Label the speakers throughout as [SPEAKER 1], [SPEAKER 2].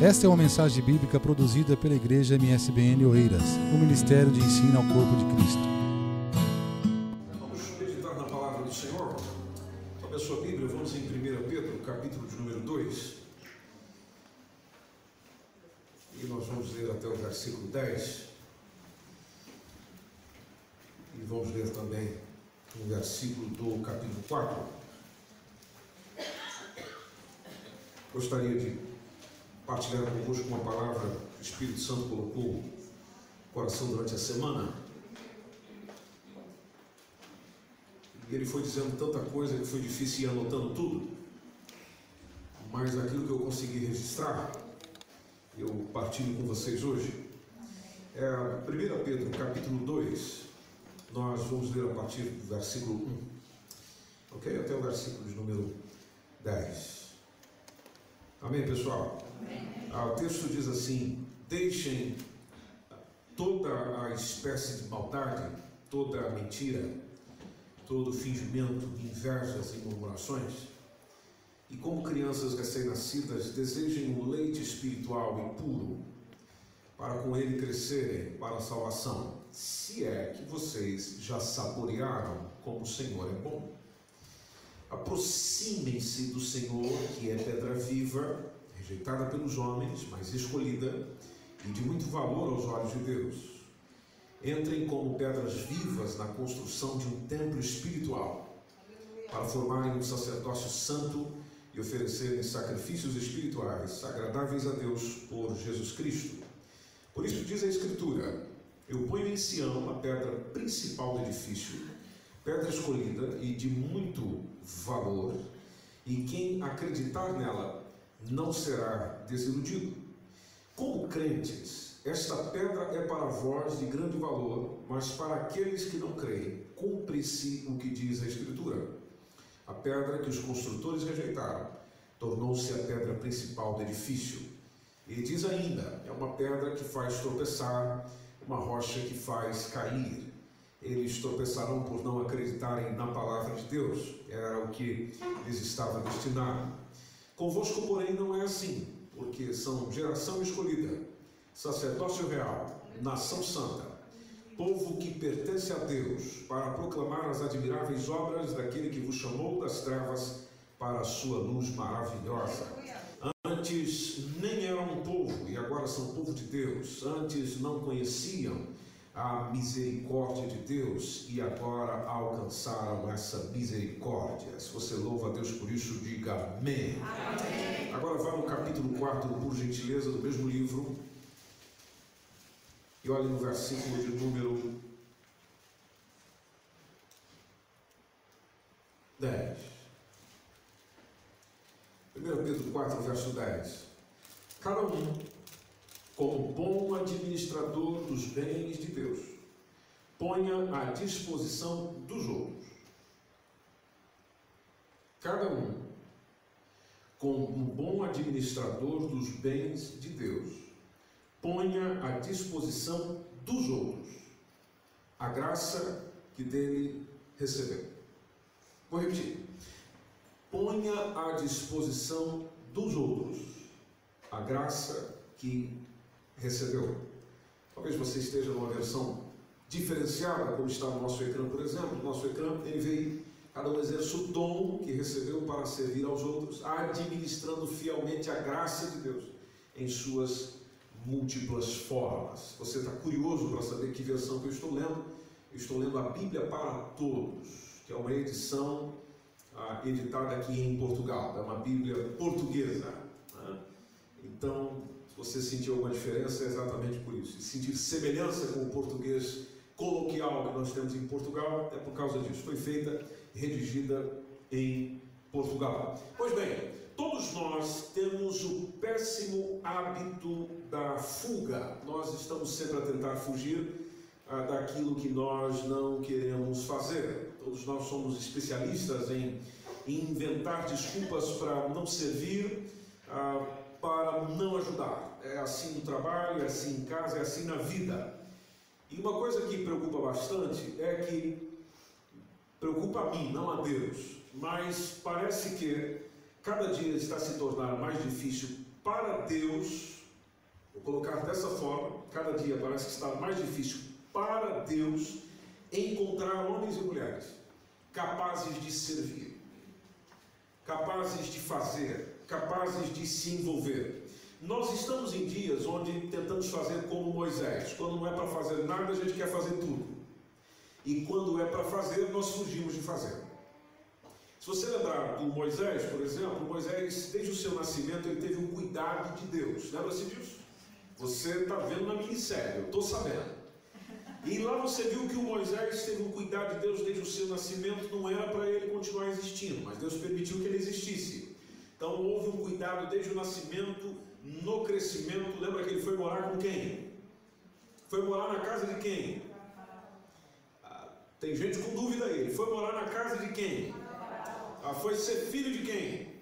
[SPEAKER 1] Esta é uma mensagem bíblica produzida pela Igreja MSBN Oeiras, o Ministério de Ensino ao Corpo de Cristo.
[SPEAKER 2] Santo colocou no coração durante a semana. E ele foi dizendo tanta coisa que foi difícil ir anotando tudo. Mas aquilo que eu consegui registrar, eu partilho com vocês hoje. É 1 Pedro, capítulo 2. Nós vamos ler a partir do versículo 1. Ok? Até o versículo de número 10. Amém, pessoal? Amém. Ah, o texto diz assim: Deixem toda a espécie de maldade, toda a mentira, todo fingimento, invejas e murmurações. E como crianças recém-nascidas, desejem o leite espiritual e puro, para com ele crescerem para a salvação, se é que vocês já saborearam como o Senhor é bom. Aproximem-se do Senhor, que é pedra viva, rejeitada pelos homens, mas escolhida e de muito valor aos olhos de Deus. Entrem como pedras vivas na construção de um templo espiritual, para formarem um sacerdócio santo e oferecerem sacrifícios espirituais agradáveis a Deus por Jesus Cristo. Por isso diz a Escritura: Eu ponho em Sião a pedra principal do edifício, pedra escolhida e de muito valor, e quem acreditar nela não será desiludido. Como crentes, esta pedra é para vós de grande valor, mas para aqueles que não creem, cumpre-se o que diz a Escritura. A pedra que os construtores rejeitaram tornou-se a pedra principal do edifício. E diz ainda: é uma pedra que faz tropeçar, uma rocha que faz cair eles tropeçarão por não acreditarem na palavra de Deus. Era o que lhes estava destinado. Convosco, porém, não é assim, porque são geração escolhida, sacerdócio real, nação santa, povo que pertence a Deus, para proclamar as admiráveis obras daquele que vos chamou das trevas para a sua luz maravilhosa. Antes nem eram um povo e agora são povo de Deus. Antes não conheciam a misericórdia de Deus e agora alcançaram essa misericórdia. Se você louva a Deus por isso, diga amém. amém. Agora vá no capítulo 4, por gentileza, do mesmo livro. E olhe no versículo de número 10. 1 Pedro 4, verso 10. Cada um como bom administrador dos bens de Deus, ponha à disposição dos outros. Cada um, como bom administrador dos bens de Deus, ponha à disposição dos outros a graça que dele recebeu. Vou repetir. Ponha à disposição dos outros a graça que recebeu. Talvez você esteja numa versão diferenciada, como está no nosso ecrã, por exemplo. No nosso ecrã, NVI, cada um exerce o dom que recebeu para servir aos outros, administrando fielmente a graça de Deus em suas múltiplas formas. Você está curioso para saber que versão que eu estou lendo? Eu estou lendo a Bíblia para Todos, que é uma edição ah, editada aqui em Portugal, é uma Bíblia portuguesa. Né? Então, você sentiu alguma diferença, é exatamente por isso. E sentir semelhança com o português coloquial que nós temos em Portugal é por causa disso. Foi feita, redigida em Portugal. Pois bem, todos nós temos o péssimo hábito da fuga. Nós estamos sempre a tentar fugir ah, daquilo que nós não queremos fazer. Todos nós somos especialistas em inventar desculpas para não servir, ah, para não ajudar. É assim no trabalho, é assim em casa, é assim na vida. E uma coisa que preocupa bastante é que preocupa a mim, não a Deus, mas parece que cada dia está se tornando mais difícil para Deus, vou colocar dessa forma, cada dia parece que está mais difícil para Deus encontrar homens e mulheres capazes de servir, capazes de fazer, capazes de se envolver. Nós estamos em dias onde tentamos fazer como Moisés. Quando não é para fazer nada, a gente quer fazer tudo. E quando é para fazer, nós fugimos de fazer. Se você lembrar do Moisés, por exemplo, Moisés, desde o seu nascimento, ele teve um cuidado de Deus. Lembra-se disso? Você está vendo na minissérie, eu estou sabendo. E lá você viu que o Moisés teve um cuidado de Deus desde o seu nascimento, não era para ele continuar existindo, mas Deus permitiu que ele existisse. Então houve um cuidado desde o nascimento, no crescimento. Lembra que ele foi morar com quem? Foi morar na casa de quem? Ah, tem gente com dúvida aí. Ele foi morar na casa de quem? Ah, foi ser filho de quem?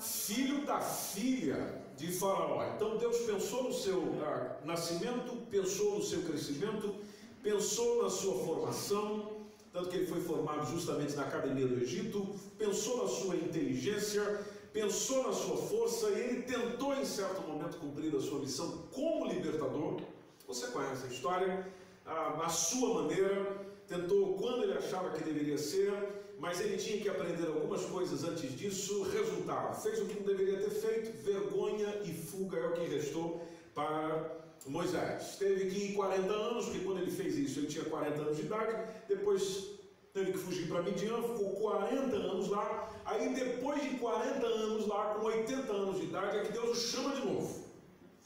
[SPEAKER 2] Filho da filha de Faraó. Então Deus pensou no seu ah, nascimento, pensou no seu crescimento, pensou na sua formação, tanto que ele foi formado justamente na academia do Egito, pensou na sua inteligência, pensou na sua força e ele tentou em certo momento cumprir a sua missão como libertador. Você conhece a história, ah, a sua maneira, tentou quando ele achava que deveria ser, mas ele tinha que aprender algumas coisas antes disso. Resultado: fez o que não deveria ter feito, vergonha e fuga é o que restou para Moisés. Teve que ir 40 anos, porque quando ele fez isso, ele tinha 40 anos de idade, depois teve que fugir para Midian, ficou 40 anos lá. Aí, depois de 40 anos lá, com 80 anos de idade, é que Deus o chama de novo.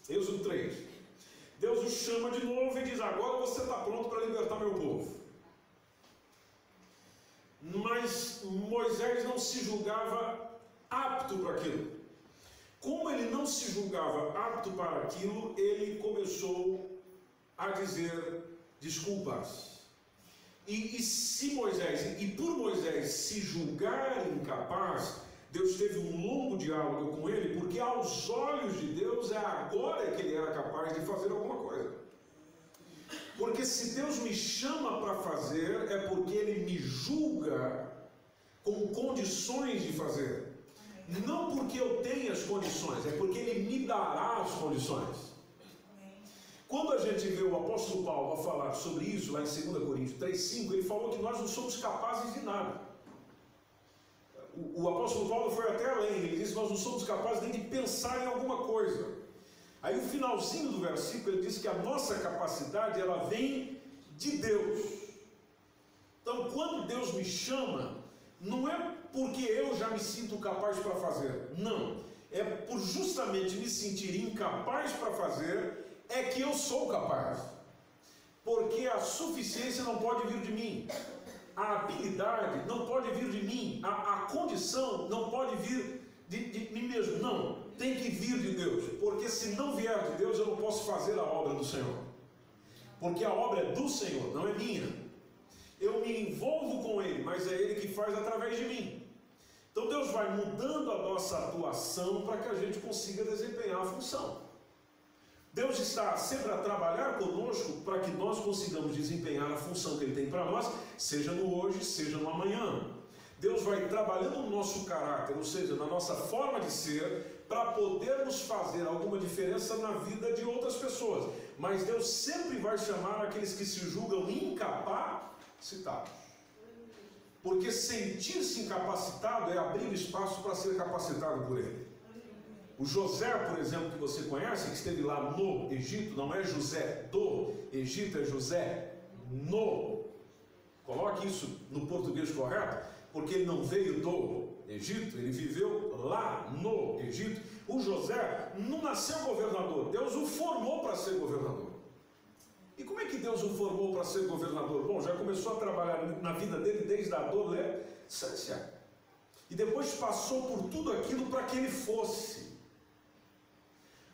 [SPEAKER 2] Êxodo 3. Deus o chama de novo e diz: Agora você está pronto para libertar meu povo. Mas Moisés não se julgava apto para aquilo. Como ele não se julgava apto para aquilo, ele começou a dizer desculpas. E, e se Moisés, e por Moisés se julgar incapaz, Deus teve um longo diálogo com ele, porque aos olhos de Deus é agora que ele era capaz de fazer alguma coisa. Porque se Deus me chama para fazer, é porque Ele me julga com condições de fazer. Não porque eu tenho as condições, é porque Ele me dará as condições. Quando a gente vê o apóstolo Paulo a falar sobre isso, lá em 2 Coríntios 3,5, ele falou que nós não somos capazes de nada. O, o apóstolo Paulo foi até além, ele disse nós não somos capazes nem de pensar em alguma coisa. Aí o finalzinho do versículo ele diz que a nossa capacidade ela vem de Deus. Então quando Deus me chama, não é porque eu já me sinto capaz para fazer, não. É por justamente me sentir incapaz para fazer é que eu sou capaz. Porque a suficiência não pode vir de mim, a habilidade não pode vir de mim, a, a condição não pode vir de, de mim mesmo. Não, tem que vir de Deus, porque se não vier de Deus, eu não posso fazer a obra do Senhor. Porque a obra é do Senhor, não é minha. Eu me envolvo com Ele, mas é Ele que faz através de mim. Então Deus vai mudando a nossa atuação para que a gente consiga desempenhar a função. Deus está sempre a trabalhar conosco para que nós consigamos desempenhar a função que Ele tem para nós, seja no hoje, seja no amanhã. Deus vai trabalhando no nosso caráter, ou seja, na nossa forma de ser, para podermos fazer alguma diferença na vida de outras pessoas. Mas Deus sempre vai chamar aqueles que se julgam incapacitados. Porque sentir-se incapacitado é abrir espaço para ser capacitado por Ele. O José, por exemplo, que você conhece, que esteve lá no Egito, não é José do Egito, é José no. Coloque isso no português correto porque ele não veio do Egito, ele viveu lá no Egito. O José não nasceu governador, Deus o formou para ser governador. E como é que Deus o formou para ser governador? Bom, já começou a trabalhar na vida dele desde a adolescência. E depois passou por tudo aquilo para que ele fosse.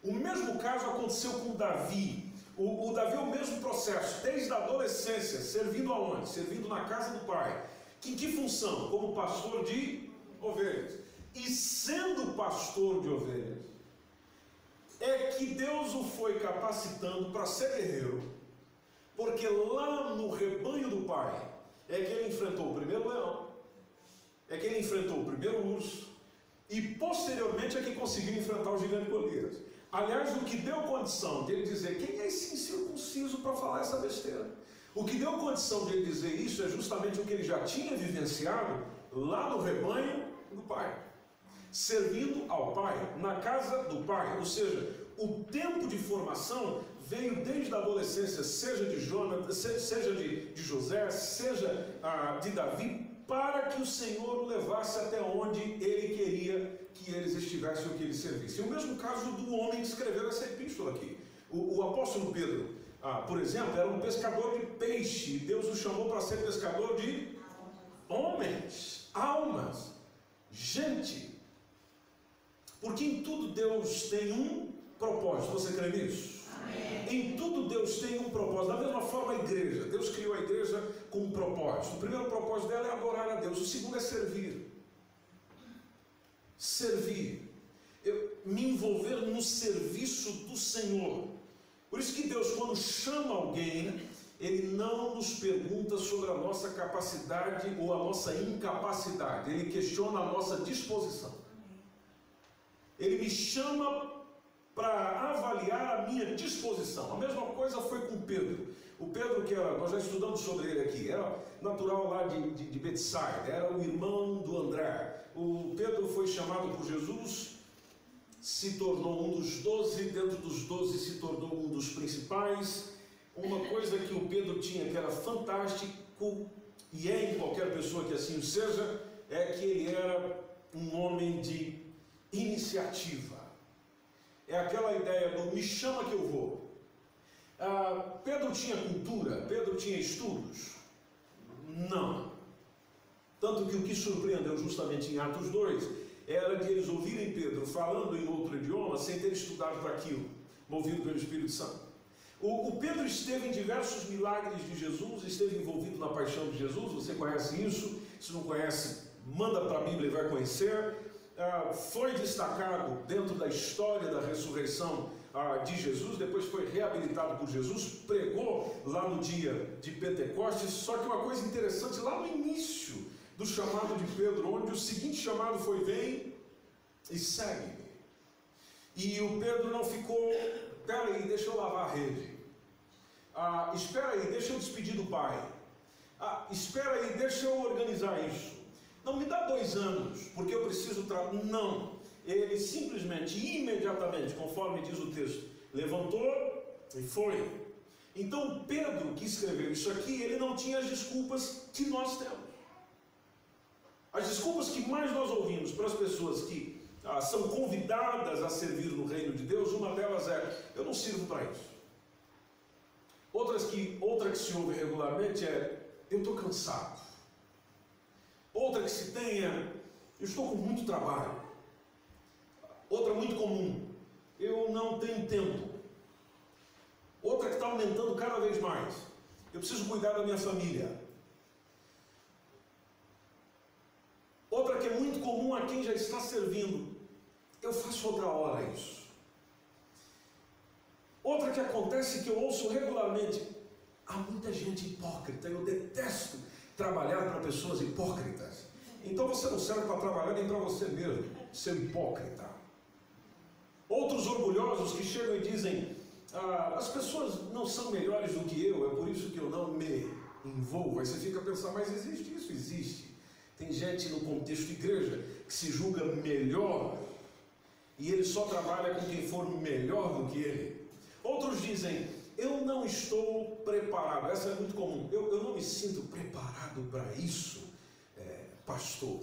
[SPEAKER 2] O mesmo caso aconteceu com Davi. O, o Davi é o mesmo processo, desde a adolescência, servindo aonde? Servindo na casa do pai em que função? Como pastor de ovelhas. E sendo pastor de ovelhas, é que Deus o foi capacitando para ser guerreiro, porque lá no rebanho do Pai é que ele enfrentou o primeiro leão, é que ele enfrentou o primeiro urso, E posteriormente é que conseguiu enfrentar o gigante Golias. Aliás, o que deu condição de ele dizer quem é esse incircunciso para falar essa besteira? O que deu condição de ele dizer isso é justamente o que ele já tinha vivenciado lá no rebanho do pai, servindo ao pai, na casa do pai. Ou seja, o tempo de formação veio desde a adolescência, seja de Jonas, seja de, de José, seja ah, de Davi, para que o Senhor o levasse até onde ele queria que eles estivessem ou que eles servissem. O mesmo caso do homem que escreveu essa epístola aqui. O, o apóstolo Pedro, ah, por exemplo, era um pescador de peixe. Deus o chamou para ser pescador de homens, almas, gente. Porque em tudo Deus tem um propósito. Você crê nisso? Em tudo Deus tem um propósito. Da mesma forma, a igreja. Deus criou a igreja com um propósito. O primeiro propósito dela é adorar a Deus. O segundo é servir. Servir. Eu, me envolver no serviço do Senhor. Por isso que Deus, quando chama alguém, Ele não nos pergunta sobre a nossa capacidade ou a nossa incapacidade. Ele questiona a nossa disposição. Ele me chama para avaliar a minha disposição. A mesma coisa foi com Pedro. O Pedro, que era, nós já estudamos sobre ele aqui, era natural lá de, de, de Betsaida, era o irmão do André. O Pedro foi chamado por Jesus, se tornou um dos doze, dentro dos doze se tornou um dos principais. Uma coisa que o Pedro tinha que era fantástico, e é em qualquer pessoa que assim seja, é que ele era um homem de iniciativa é aquela ideia do me chama que eu vou. Ah, Pedro tinha cultura, Pedro tinha estudos? Não. Tanto que o que surpreendeu justamente em Atos 2 era de eles ouvirem Pedro falando em outro idioma sem ter estudado para aquilo, movido pelo Espírito Santo. O, o, Pedro esteve em diversos milagres de Jesus, esteve envolvido na paixão de Jesus, você conhece isso? Se não conhece, manda para a Bíblia e vai conhecer. Ah, foi destacado dentro da história da ressurreição ah, de Jesus, depois foi reabilitado por Jesus, pregou lá no dia de Pentecostes. Só que uma coisa interessante, lá no início do chamado de Pedro, onde o seguinte chamado foi: Vem e segue-me. E o Pedro não ficou, peraí, deixa eu lavar a rede. Ah, espera aí, deixa eu despedir do pai. Ah, espera aí, deixa eu organizar isso. Não me dá dois anos, porque eu preciso trabalhar. Não. Ele simplesmente, imediatamente, conforme diz o texto, levantou e foi. Então Pedro, que escreveu isso aqui, ele não tinha as desculpas que nós temos. As desculpas que mais nós ouvimos para as pessoas que ah, são convidadas a servir no reino de Deus, uma delas é: eu não sirvo para isso. Outras que, outra que se ouve regularmente é: eu estou cansado. Outra que se tenha, eu estou com muito trabalho. Outra muito comum, eu não tenho tempo. Outra que está aumentando cada vez mais, eu preciso cuidar da minha família. Outra que é muito comum a quem já está servindo, eu faço outra hora isso. Outra que acontece que eu ouço regularmente, há muita gente hipócrita, eu detesto trabalhar para pessoas hipócritas. Então você não serve para trabalhar nem para você mesmo, ser hipócrita. Outros orgulhosos que chegam e dizem: ah, as pessoas não são melhores do que eu, é por isso que eu não me envolvo. Aí você fica a pensar: mas existe isso? Existe. Tem gente no contexto de igreja que se julga melhor e ele só trabalha com quem for melhor do que ele. Outros dizem: eu não estou preparado. Essa é muito comum. Eu, eu não me sinto preparado para isso, é, pastor.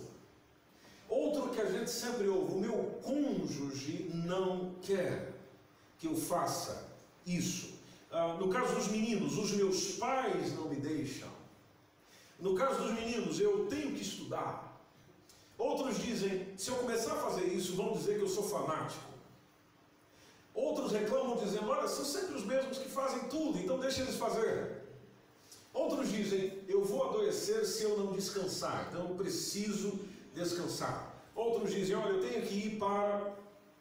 [SPEAKER 2] Outro que a gente sempre ouve: o meu cônjuge não quer que eu faça isso. Ah, no caso dos meninos, os meus pais não me deixam. No caso dos meninos, eu tenho que estudar. Outros dizem: se eu começar a fazer isso, vão dizer que eu sou fanático. Outros reclamam dizendo: olha, são sempre os mesmos que fazem tudo, então deixa eles fazer. Outros dizem: eu vou adoecer se eu não descansar, então eu preciso descansar. Outros dizem: olha, eu tenho que ir para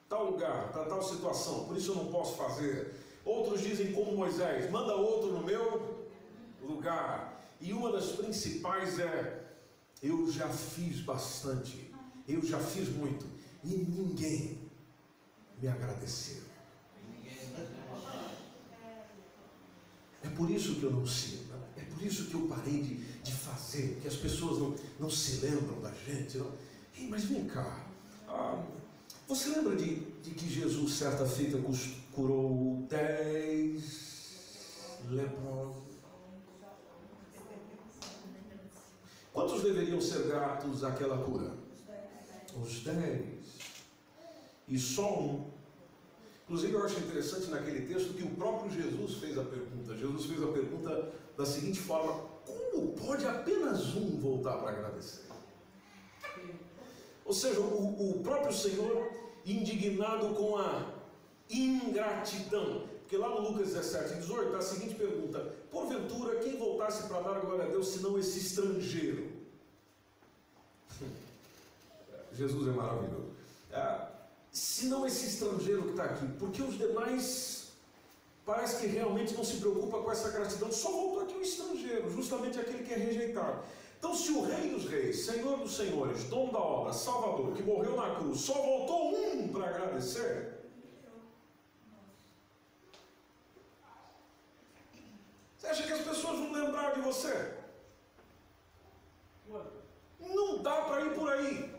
[SPEAKER 2] tal lugar, para tal situação, por isso eu não posso fazer. Outros dizem, como Moisés: manda outro no meu lugar. E uma das principais é: eu já fiz bastante, eu já fiz muito, e ninguém me agradeceu. É por isso que eu não sirvo, é por isso que eu parei de, de fazer, que as pessoas não, não se lembram da gente. Não. Ei, mas vem cá, ah, você lembra de, de que Jesus, certa feita, curou dez leprosos? Quantos deveriam ser gratos àquela cura? Os dez. E só um. Inclusive, eu acho interessante naquele texto que o próprio Jesus fez a pergunta. Jesus fez a pergunta da seguinte forma: Como pode apenas um voltar para agradecer? Ou seja, o, o próprio Senhor indignado com a ingratidão. Porque lá no Lucas 17, 18, está a seguinte pergunta: Porventura, quem voltasse para dar glória a Deus, senão esse estrangeiro? Jesus é maravilhoso. É, se não esse estrangeiro que está aqui, porque os demais parece que realmente não se preocupa com essa gratidão, só voltou aqui o estrangeiro, justamente aquele que é rejeitado. Então, se o Rei dos Reis, Senhor dos Senhores, dono da obra, Salvador, que morreu na cruz, só voltou um para agradecer, você acha que as pessoas vão lembrar de você? Não dá para ir por aí.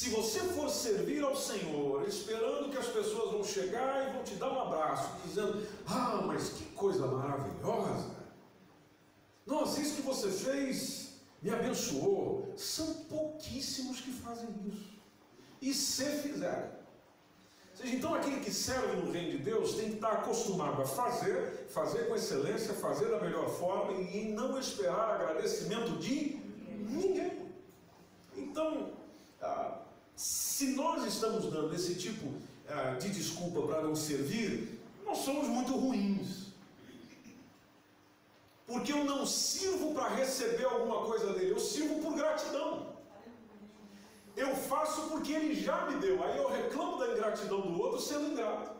[SPEAKER 2] Se você for servir ao Senhor, esperando que as pessoas vão chegar e vão te dar um abraço, dizendo: Ah, mas que coisa maravilhosa! Nossa, isso que você fez me abençoou. São pouquíssimos que fazem isso. E se fizerem. seja, então aquele que serve no reino de Deus tem que estar acostumado a fazer, fazer com excelência, fazer da melhor forma e não esperar agradecimento de ninguém. Então, ah, se nós estamos dando esse tipo ah, de desculpa para não servir, nós somos muito ruins. Porque eu não sirvo para receber alguma coisa dele, eu sirvo por gratidão. Eu faço porque ele já me deu, aí eu reclamo da ingratidão do outro sendo ingrato.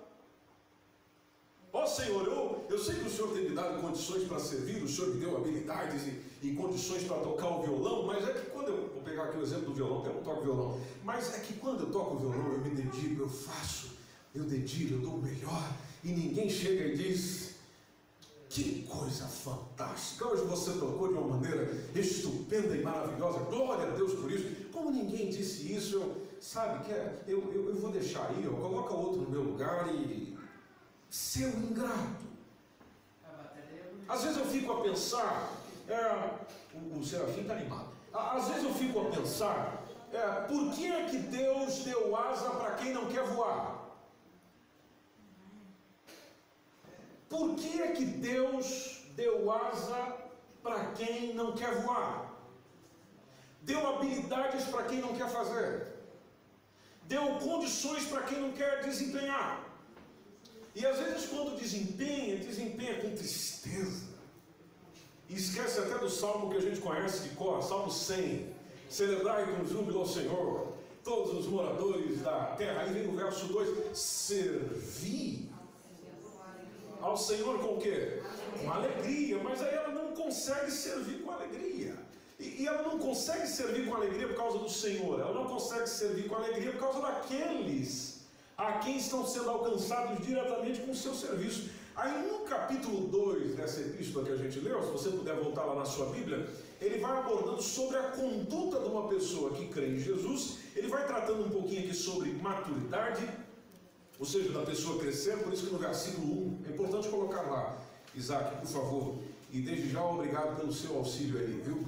[SPEAKER 2] Ó Senhor, eu, eu sei que o Senhor tem me dado condições para servir, o Senhor me deu habilidades e, e condições para tocar o violão, mas é que quando eu. Vou pegar aqui o exemplo do violão, porque eu não toco violão. Mas é que quando eu toco o violão, eu me dedico, eu faço, eu dedico, eu dou o melhor, e ninguém chega e diz, que coisa fantástica! Hoje você tocou de uma maneira estupenda e maravilhosa. Glória a Deus por isso. Como ninguém disse isso, eu, sabe, que é, eu, eu, eu vou deixar aí, eu coloca outro no meu lugar e. Seu ingrato. Às vezes eu fico a pensar, é, o, o Serafim está animado. Às vezes eu fico a pensar, é, por que é que Deus deu asa para quem não quer voar? Por que é que Deus deu asa para quem não quer voar? Deu habilidades para quem não quer fazer? Deu condições para quem não quer desempenhar? E às vezes, quando desempenha, desempenha com tristeza. E esquece até do salmo que a gente conhece de cor, Salmo 100. Celebrai com júbilo ao Senhor, todos os moradores da terra. Aí vem o verso 2: Servi ao Senhor com o quê? Com alegria, mas aí ela não consegue servir com alegria. E, e ela não consegue servir com alegria por causa do Senhor, ela não consegue servir com alegria por causa daqueles a quem estão sendo alcançados diretamente com o seu serviço. Aí no capítulo 2 dessa epístola que a gente leu, se você puder voltar lá na sua Bíblia, ele vai abordando sobre a conduta de uma pessoa que crê em Jesus, ele vai tratando um pouquinho aqui sobre maturidade, ou seja, da pessoa crescer, por isso que no versículo 1, é importante colocar lá, Isaac, por favor, e desde já obrigado pelo seu auxílio aí, viu?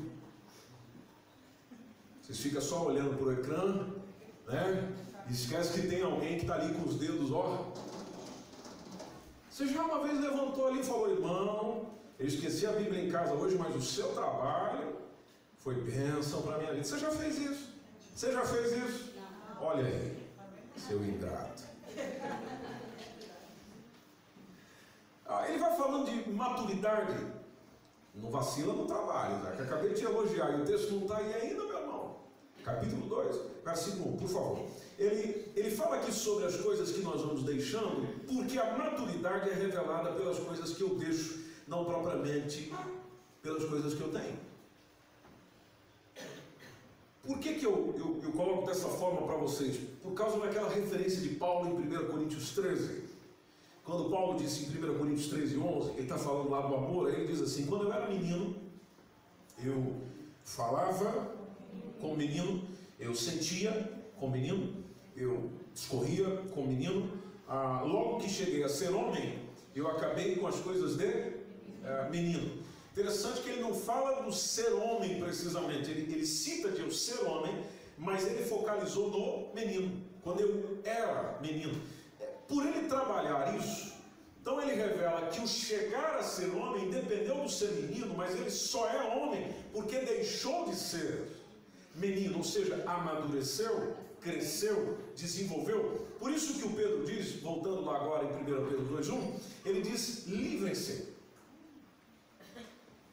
[SPEAKER 2] Vocês ficam só olhando para o ecrã, né? Esquece que tem alguém que está ali com os dedos, ó. Você já uma vez levantou ali e falou, irmão, eu esqueci a Bíblia em casa hoje, mas o seu trabalho foi bênção para a minha vida. Você já fez isso? Você já fez isso? Olha aí, seu ingrato. Ah, ele vai falando de maturidade. Não vacila no trabalho, né? que acabei de elogiar e o texto não está aí ainda, meu irmão. Capítulo 2, versículo 1, por favor. Ele, ele fala aqui sobre as coisas que nós vamos deixando, porque a maturidade é revelada pelas coisas que eu deixo, não propriamente pelas coisas que eu tenho. Por que, que eu, eu, eu coloco dessa forma para vocês? Por causa daquela referência de Paulo em 1 Coríntios 13. Quando Paulo disse em 1 Coríntios 13, 11, ele está falando lá do amor, ele diz assim: Quando eu era menino, eu falava com o menino, eu sentia com o menino, eu discorria com o menino. Ah, logo que cheguei a ser homem, eu acabei com as coisas de ah, menino. Interessante que ele não fala do ser homem precisamente, ele, ele cita de eu ser homem, mas ele focalizou no menino, quando eu era menino. Por ele trabalhar isso, então ele revela que o chegar a ser homem dependeu do ser menino, mas ele só é homem porque deixou de ser menino, ou seja, amadureceu, cresceu, desenvolveu. Por isso que o Pedro diz, voltando lá agora em 1 Pedro 2,1, ele diz: livrem-se.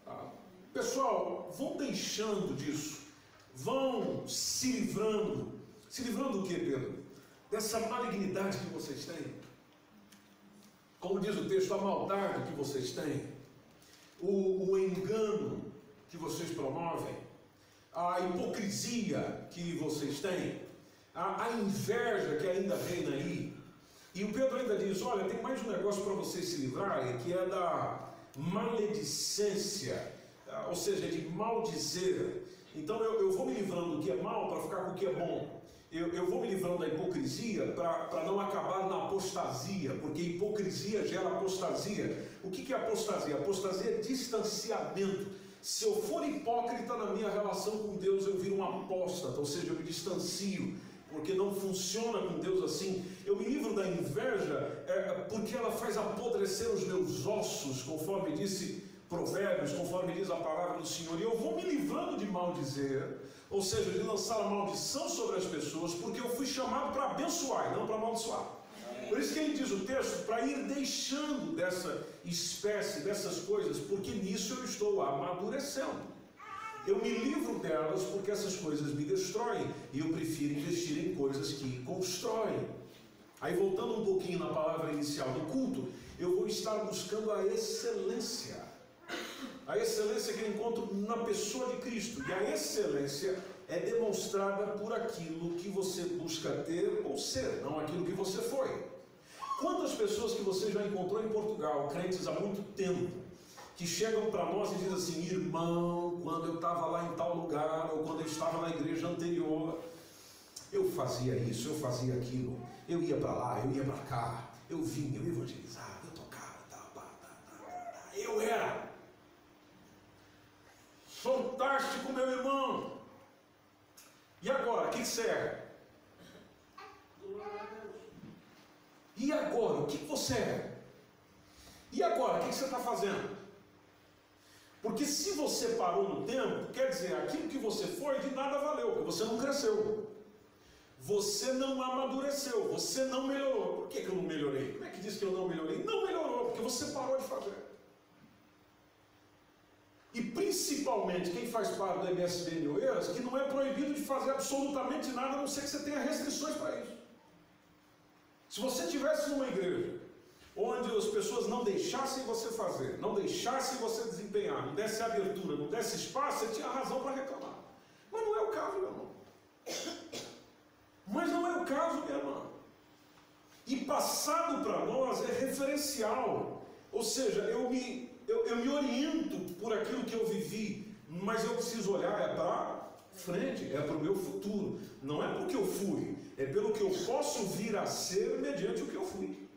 [SPEAKER 2] Ah, pessoal, vão deixando disso, vão se livrando. Se livrando do que, Pedro? dessa malignidade que vocês têm. Como diz o texto, a maldade que vocês têm, o, o engano que vocês promovem, a hipocrisia que vocês têm, a, a inveja que ainda reina aí. E o Pedro ainda diz: Olha, tem mais um negócio para vocês se livrarem, que é da maledicência, ou seja, de maldizer. Então eu, eu vou me livrando do que é mal para ficar com o que é bom. Eu, eu vou me livrando da hipocrisia para não acabar na apostasia, porque hipocrisia gera apostasia. O que, que é apostasia? Apostasia é distanciamento. Se eu for hipócrita na minha relação com Deus, eu viro um apóstata, ou seja, eu me distancio, porque não funciona com Deus assim. Eu me livro da inveja é, porque ela faz apodrecer os meus ossos, conforme disse Provérbios, conforme diz a palavra do Senhor, e eu vou me livrando de maldizer, ou seja, de lançar a maldição sobre as pessoas, porque eu fui chamado para abençoar e não para amaldiçoar. Por isso que ele diz o texto, para ir deixando dessa espécie, dessas coisas, porque nisso eu estou amadurecendo. Eu me livro delas porque essas coisas me destroem e eu prefiro investir em coisas que constroem. Aí voltando um pouquinho na palavra inicial do culto, eu vou estar buscando a excelência. A excelência que eu encontro na pessoa de Cristo. E a excelência é demonstrada por aquilo que você busca ter ou ser, não aquilo que você foi. Quantas pessoas que você já encontrou em Portugal, crentes há muito tempo, que chegam para nós e dizem assim: irmão, quando eu estava lá em tal lugar, ou quando eu estava na igreja anterior, eu fazia isso, eu fazia aquilo, eu ia para lá, eu ia para cá, eu vinha, eu evangelizava, eu tocava, tá, tá, tá, eu era fantástico, meu irmão. E agora, o que serve? E agora, o que você é? E agora, o que você está fazendo? Porque se você parou no tempo, quer dizer, aquilo que você foi de nada valeu, porque você não cresceu. Você não amadureceu, você não melhorou. Por que, que eu não melhorei? Como é que diz que eu não melhorei? Não melhorou, porque você parou de fazer. E principalmente quem faz parte do MSBN Oeiras, que não é proibido de fazer absolutamente nada, a não ser que você tenha restrições para isso. Se você tivesse numa igreja onde as pessoas não deixassem você fazer, não deixassem você desempenhar, não desse abertura, não desse espaço, você tinha razão para reclamar. Mas não é o caso, meu irmão. Mas não é o caso, minha irmã. E passado para nós é referencial. Ou seja, eu me eu, eu me oriento por aquilo que eu vivi, mas eu preciso olhar é para frente, é para o meu futuro. Não é porque eu fui, é pelo que eu posso vir a ser mediante o que eu fui.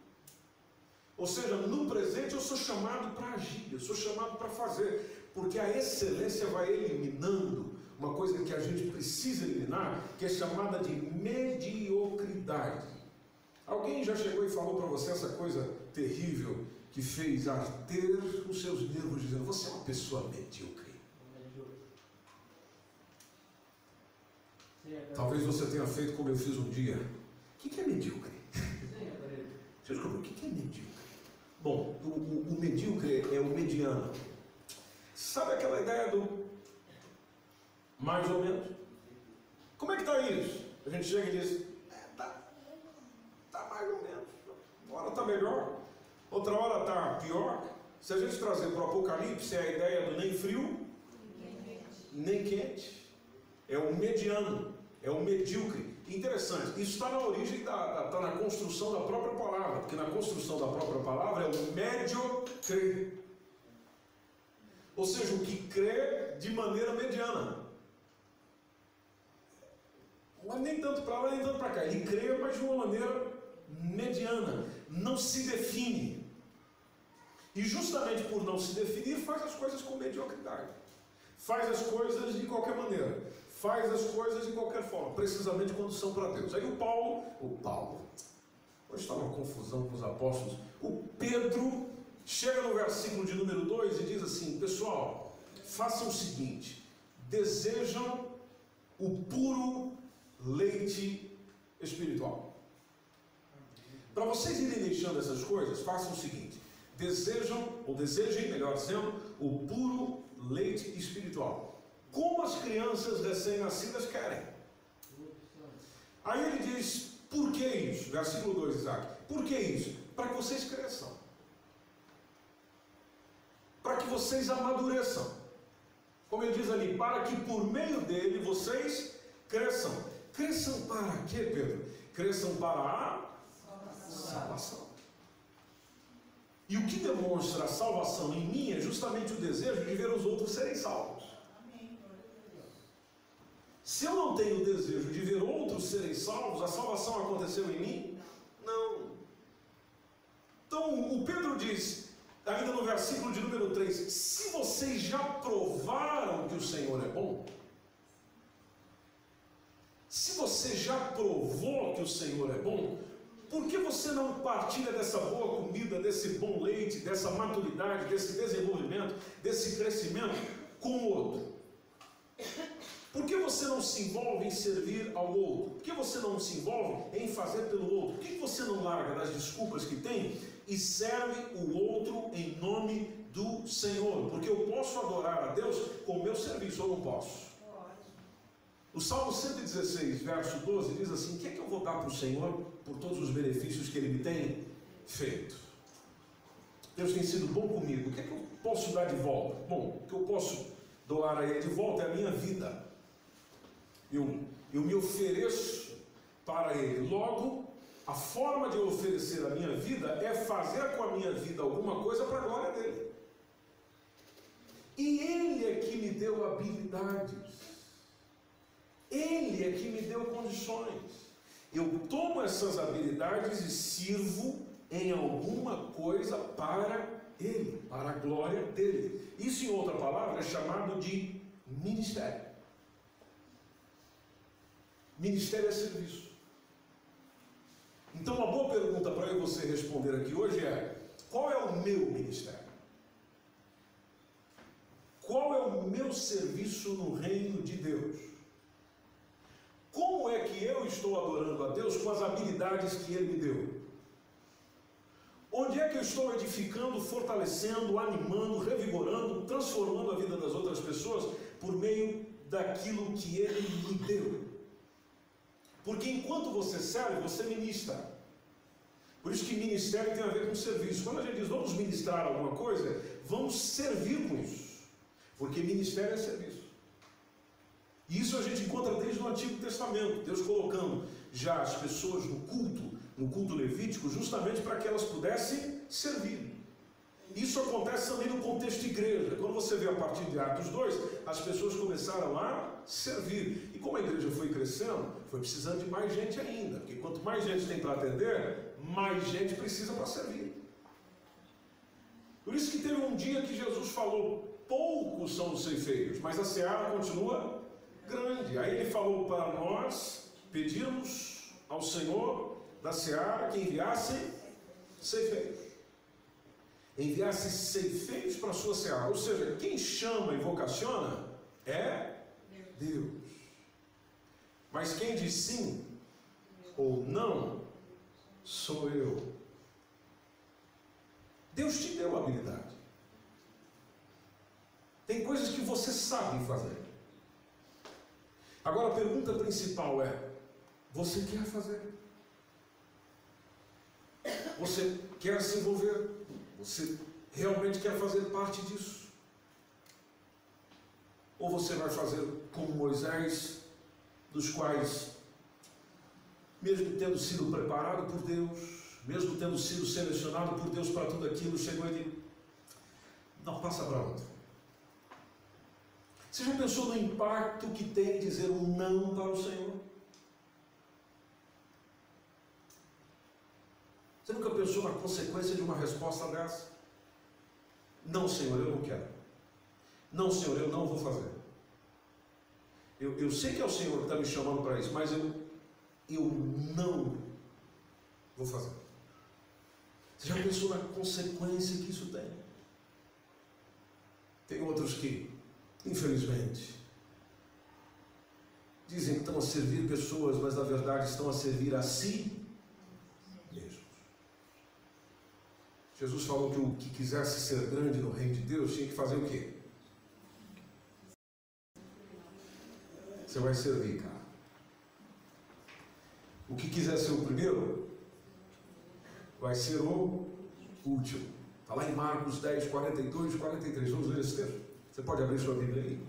[SPEAKER 2] Ou seja, no presente eu sou chamado para agir, eu sou chamado para fazer, porque a excelência vai eliminando uma coisa que a gente precisa eliminar, que é chamada de mediocridade. Alguém já chegou e falou para você essa coisa terrível que fez arder os seus nervos, dizendo: Você é uma pessoa medíocre. Talvez você tenha feito como eu fiz um dia. O que é medíocre? Você descobriu o que é medíocre? Bom, o, o, o medíocre é o mediano. Sabe aquela ideia do mais ou menos? Como é que está isso? A gente chega e diz: é, tá, tá mais ou menos. Agora está melhor. Outra hora está pior. Se a gente trazer para o Apocalipse, é a ideia do nem frio, nem quente. é o mediano, é o medíocre. Interessante, isso está na origem, da, está na construção da própria palavra, porque na construção da própria palavra é o mediocre. Ou seja, o que crê de maneira mediana. Mas nem tanto para lá, nem tanto para cá. Ele crê, mas de uma maneira mediana. Não se define. E justamente por não se definir, faz as coisas com mediocridade. Faz as coisas de qualquer maneira. Faz as coisas de qualquer forma, precisamente quando são para Deus. Aí o Paulo, o Paulo, hoje está uma confusão com os apóstolos. O Pedro chega no versículo de número 2 e diz assim: Pessoal, façam o seguinte: desejam o puro leite espiritual. Para vocês irem deixando essas coisas, façam o seguinte: desejam, ou desejem, melhor dizendo, o puro leite espiritual. Como as crianças recém-nascidas querem. Aí ele diz: por que isso? Versículo 2, Isaac. Por que isso? Para que vocês cresçam. Para que vocês amadureçam. Como ele diz ali, para que por meio dele vocês cresçam. Cresçam para quê, Pedro? Cresçam para a salvação. E o que demonstra a salvação em mim é justamente o desejo de ver os outros serem salvos. Se eu não tenho o desejo de ver outros serem salvos, a salvação aconteceu em mim? Não. Então o Pedro diz, ainda no versículo de número 3: Se vocês já provaram que o Senhor é bom, se você já provou que o Senhor é bom, por que você não partilha dessa boa comida, desse bom leite, dessa maturidade, desse desenvolvimento, desse crescimento com o outro? Por que você não se envolve em servir ao outro? Por que você não se envolve em fazer pelo outro? Por que você não larga das desculpas que tem e serve o outro em nome do Senhor? Porque eu posso adorar a Deus com o meu serviço, ou não posso? O Salmo 116, verso 12, diz assim: O que é que eu vou dar para o Senhor por todos os benefícios que Ele me tem feito? Deus tem sido bom comigo, o que é que eu posso dar de volta? Bom, o que eu posso doar a Ele de volta é a minha vida. Eu, eu me ofereço para Ele. Logo, a forma de eu oferecer a minha vida é fazer com a minha vida alguma coisa para a glória dele. E Ele é que me deu habilidades. Ele é que me deu condições. Eu tomo essas habilidades e sirvo em alguma coisa para Ele, para a glória dele. Isso, em outra palavra, é chamado de ministério. Ministério é serviço. Então, uma boa pergunta para eu e você responder aqui hoje é: qual é o meu ministério? Qual é o meu serviço no reino de Deus? Como é que eu estou adorando a Deus com as habilidades que Ele me deu? Onde é que eu estou edificando, fortalecendo, animando, revigorando, transformando a vida das outras pessoas por meio daquilo que Ele me deu? Porque enquanto você serve, você ministra. Por isso que ministério tem a ver com serviço. Quando a gente diz vamos ministrar alguma coisa, vamos servir com isso. Porque ministério é serviço. E isso a gente encontra desde o Antigo Testamento, Deus colocando já as pessoas no culto, no culto levítico, justamente para que elas pudessem servir. Isso acontece também no contexto de igreja. Quando você vê a partir de Atos 2, as pessoas começaram a servir. E como a igreja foi crescendo, foi precisando de mais gente ainda. Porque quanto mais gente tem para atender, mais gente precisa para servir. Por isso que teve um dia que Jesus falou: poucos são os ceifeiros, mas a seara continua grande. Aí ele falou para nós pedirmos ao Senhor da seara que enviasse ceifeiros. Enviasse ceifeiros para a sua seara. Ou seja, quem chama e vocaciona é Deus. Mas quem diz sim ou não sou eu. Deus te deu habilidade. Tem coisas que você sabe fazer. Agora a pergunta principal é: você quer fazer? Você quer se envolver? Você realmente quer fazer parte disso? Ou você vai fazer como Moisés dos quais, mesmo tendo sido preparado por Deus, mesmo tendo sido selecionado por Deus para tudo aquilo, chegou e disse: Não, passa para outro. Você já pensou no impacto que tem dizer um não para o Senhor? Você nunca pensou na consequência de uma resposta dessa? Não, Senhor, eu não quero. Não, Senhor, eu não vou fazer. Eu, eu sei que é o Senhor que está me chamando para isso, mas eu, eu não vou fazer. Você já pensou na consequência que isso tem? Tem outros que, infelizmente, dizem que estão a servir pessoas, mas na verdade estão a servir a si mesmos. Jesus falou que o que quisesse ser grande no reino de Deus tinha que fazer o quê? Você vai servir, cara. O que quiser ser o primeiro, vai ser o último. Está lá em Marcos 10, 42 e 43. Vamos ler esse texto. Você pode abrir sua Bíblia aí.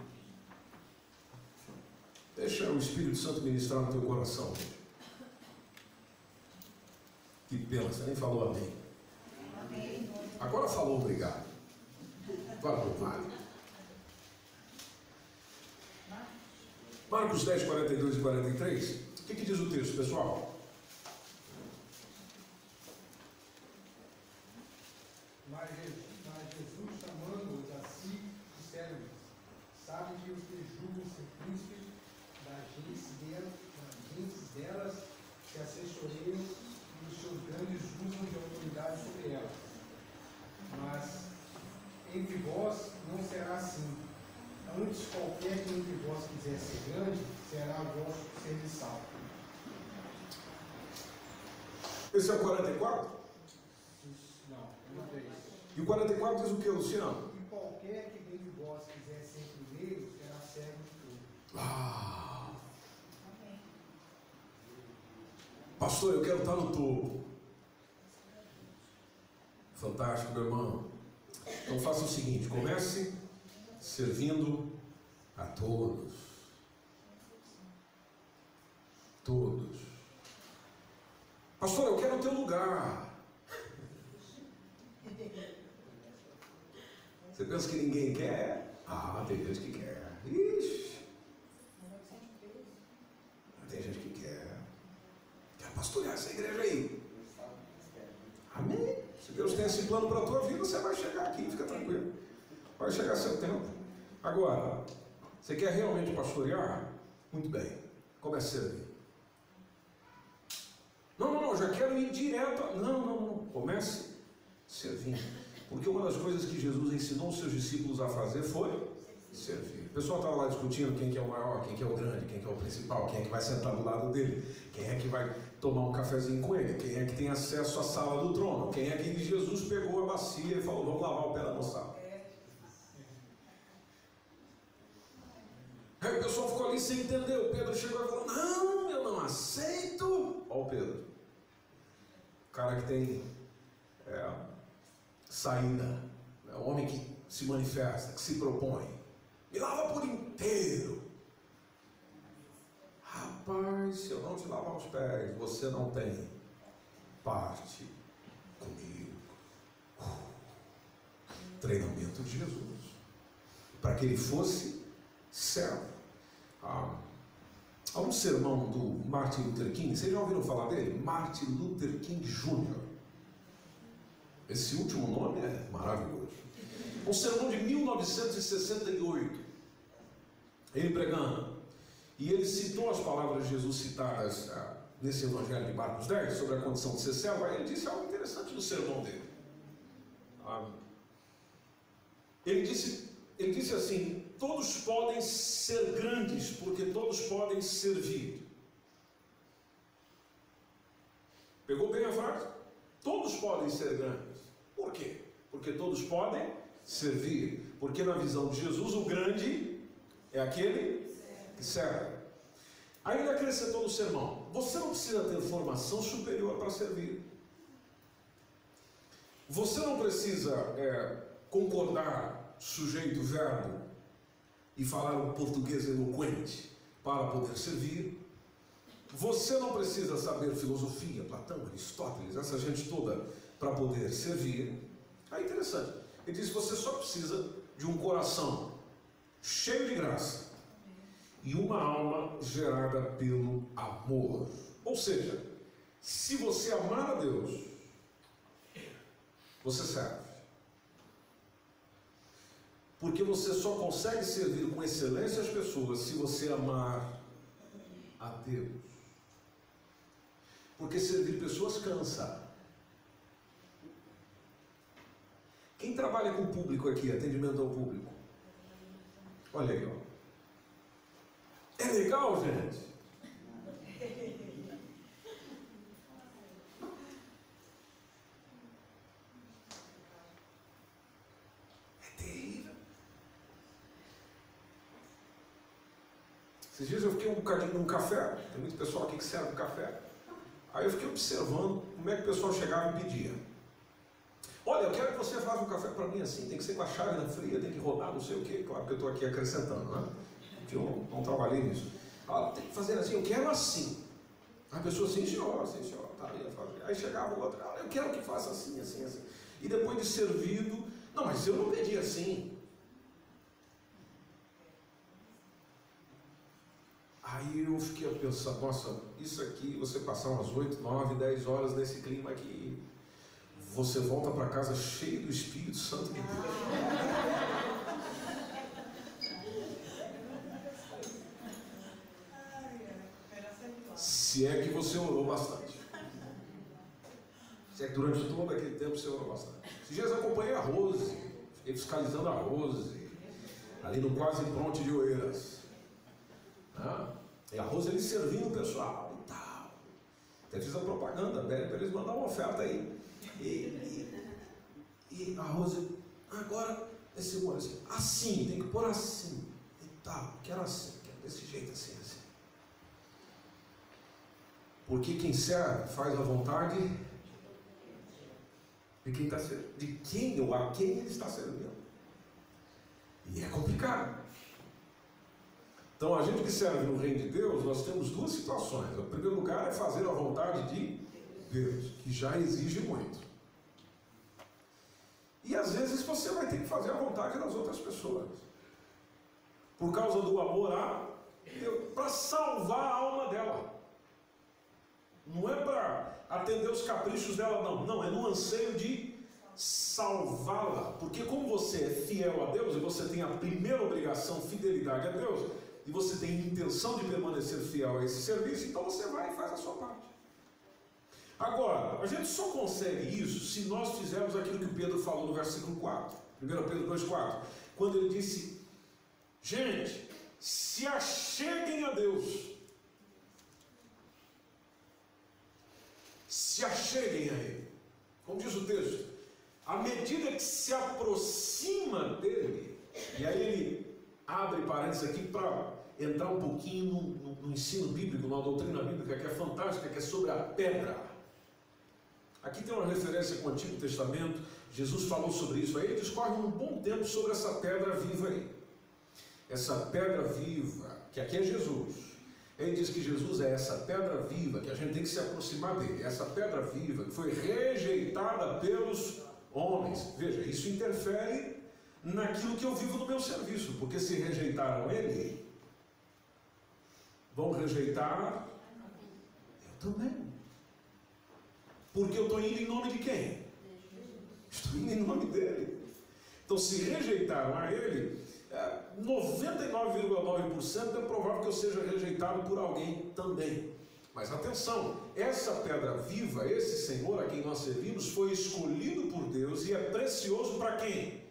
[SPEAKER 2] Deixa o Espírito Santo ministrar no teu coração. Que pena, você nem falou amém. Agora falou obrigado. Para o Mário. Marcos 10, 42 e 43. O que, que diz o texto, pessoal?
[SPEAKER 3] Mas Jesus, chamando-os a si, disseram-lhes: Sabe que os que julgam ser príncipes das gentes, delas, das gentes delas se assessoreiam e os seus grandes usam de autoridade sobre elas. Mas entre vós não será assim. Antes, qualquer que entre vós quiser ser grande, será vosso serviçal.
[SPEAKER 2] Esse é o 44?
[SPEAKER 3] Não, não é isso.
[SPEAKER 2] E o 44 diz o que, Luciano?
[SPEAKER 3] E qualquer que dentre vós quiser ser primeiro, será servo de tudo.
[SPEAKER 2] Ah. Pastor, eu quero estar no topo. Fantástico, meu irmão. Então faça o seguinte: comece servindo a todos. Todos. Pastor, eu quero o teu lugar. Você pensa que ninguém quer? Ah, tem gente que quer. Ixi. Tem gente que quer. Quer pastorear essa igreja aí. Amém. Se Deus tem esse plano para a tua vida, você vai chegar aqui, fica tranquilo. Vai chegar seu tempo. Agora, você quer realmente pastorear? Muito bem. Comece a servir. Não, não, não, já quero ir direto. Não, não, não. Comece servindo. Porque uma das coisas que Jesus ensinou os seus discípulos a fazer foi servir. O pessoal estava lá discutindo quem que é o maior, quem que é o grande, quem que é o principal, quem é que vai sentar do lado dele, quem é que vai tomar um cafezinho com ele, quem é que tem acesso à sala do trono, quem é que Jesus pegou a bacia e falou, vamos lavar o pé da moçada. Aí o entender. O Pedro chegou e falou: Não, eu não aceito. Olha o Pedro. O cara que tem é, saída. É o homem que se manifesta, que se propõe. Me lava por inteiro. Rapaz, se eu não te lavar os pés, você não tem parte comigo. Treinamento de Jesus. Para que ele fosse servo. Ah, há um sermão do Martin Luther King, vocês já ouviram falar dele? Martin Luther King Jr. Esse último nome é maravilhoso. Um sermão de 1968. Ele pregando. E ele citou as palavras de Jesus citadas ah, nesse Evangelho de Marcos 10 sobre a condição de ser servo. Aí ele disse algo interessante no sermão dele. Ah, ele disse, ele disse assim: todos podem ser grandes, porque todos podem servir. Pegou bem a frase? Todos podem ser grandes. Por quê? Porque todos podem servir. Porque na visão de Jesus, o grande é aquele que serve. Aí ele acrescentou no sermão: você não precisa ter formação superior para servir. Você não precisa é, concordar sujeito, verbo e falar um português eloquente para poder servir. Você não precisa saber filosofia, Platão, Aristóteles, essa gente toda, para poder servir. É interessante. Ele diz você só precisa de um coração cheio de graça e uma alma gerada pelo amor. Ou seja, se você amar a Deus, você serve. Porque você só consegue servir com excelência as pessoas se você amar a Deus. Porque servir pessoas cansa. Quem trabalha com o público aqui, atendimento ao público? Olha aí, ó. É legal, gente? Esses dias eu fiquei um bocadinho num café, tem muito pessoal aqui que serve café. Aí eu fiquei observando como é que o pessoal chegava e pedia. Olha, eu quero que você faça um café para mim assim, tem que ser com a chávena fria, tem que rodar, não sei o quê. Claro que eu estou aqui acrescentando, né? Porque eu não trabalhei nisso. Ah, tem que fazer assim, eu quero assim. A pessoa, sim, senhor, sim, senhor. Tá, aí, aí chegava o outro, ah, eu quero que faça assim, assim, assim. E depois de servido, não, mas eu não pedi assim. Aí eu fiquei a pensar, nossa, isso aqui, você passar umas 8, 9, 10 horas nesse clima aqui, você volta para casa cheio do Espírito Santo de Deus. Se é que você orou bastante. Se é que durante todo aquele tempo você orou bastante. Esses dias acompanhei a Rose, fiquei fiscalizando a Rose, ali no quase pronto de Oeiras. Ah, e a Rose ele servindo o pessoal e tal. Até fiz a propaganda, para eles mandar uma oferta aí. E, e, e a Rose, agora esse molho assim, assim, tem que pôr assim e tal, quero assim, quero desse jeito assim, assim. Porque quem serve faz a vontade de quem servindo, de quem ou a quem ele está servindo. E é complicado. Então, a gente que serve no reino de Deus, nós temos duas situações. O primeiro lugar é fazer a vontade de Deus, que já exige muito. E às vezes você vai ter que fazer a vontade das outras pessoas. Por causa do amor a para salvar a alma dela. Não é para atender os caprichos dela, não. Não, é no anseio de salvá-la. Porque como você é fiel a Deus e você tem a primeira obrigação, fidelidade a Deus, e você tem intenção de permanecer fiel a esse serviço, então você vai e faz a sua parte. Agora, a gente só consegue isso se nós fizermos aquilo que Pedro falou no versículo 4. 1 Pedro 2,4. Quando ele disse: Gente, se acheguem a Deus. Se acheguem a Ele. Como diz o texto, à medida que se aproxima dele, e aí ele abre parênteses aqui para entrar um pouquinho no, no, no ensino bíblico, na doutrina bíblica que é fantástica, que é sobre a pedra. Aqui tem uma referência com o Antigo Testamento, Jesus falou sobre isso aí, discorre um bom tempo sobre essa pedra viva aí. Essa pedra viva, que aqui é Jesus. Ele diz que Jesus é essa pedra viva, que a gente tem que se aproximar dele. Essa pedra viva que foi rejeitada pelos homens. Veja, isso interfere naquilo que eu vivo no meu serviço, porque se rejeitaram ele, vão rejeitar eu também. Porque eu estou indo em nome de quem? Estou indo em nome dele. Então, se rejeitaram a ele, 99,9% é, é provável que eu seja rejeitado por alguém também. Mas atenção, essa pedra viva, esse Senhor a quem nós servimos, foi escolhido por Deus e é precioso para quem?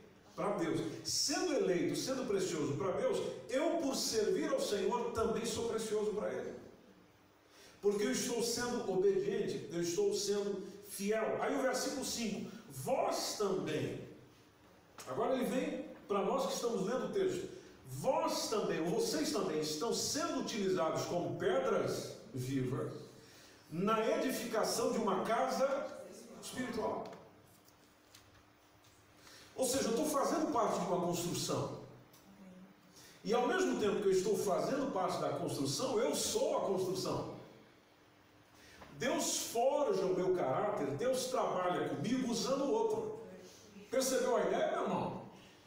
[SPEAKER 2] Para Deus. Sendo eleito, sendo precioso para Deus, eu, por servir ao Senhor, também sou precioso para Ele porque eu estou sendo obediente, eu estou sendo fiel. Aí o versículo 5: Vós também. Agora ele vem para nós que estamos lendo o texto. Vós também, vocês também estão sendo utilizados como pedras vivas na edificação de uma casa espiritual. Ou seja, eu estou fazendo parte de uma construção. E ao mesmo tempo que eu estou fazendo parte da construção, eu sou a construção. Deus forja o meu caráter, Deus trabalha comigo usando o outro. Percebeu a ideia, meu irmão?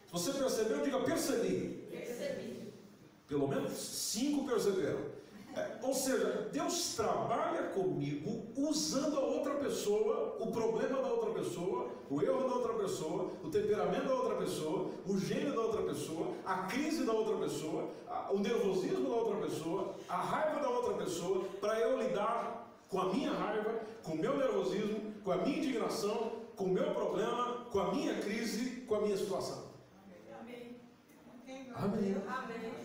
[SPEAKER 2] Se você percebeu, diga percebi.
[SPEAKER 4] Percebi.
[SPEAKER 2] Pelo menos cinco perceberam. É, ou seja, Deus trabalha comigo usando a outra pessoa, o problema da outra pessoa, o erro da outra pessoa, o temperamento da outra pessoa, o gênio da outra pessoa, a crise da outra pessoa, o nervosismo da outra pessoa, a raiva da outra pessoa, para eu lidar com a minha raiva, com o meu nervosismo, com a minha indignação, com o meu problema, com a minha crise, com a minha situação.
[SPEAKER 4] Amém.
[SPEAKER 2] Amém.
[SPEAKER 4] Amém.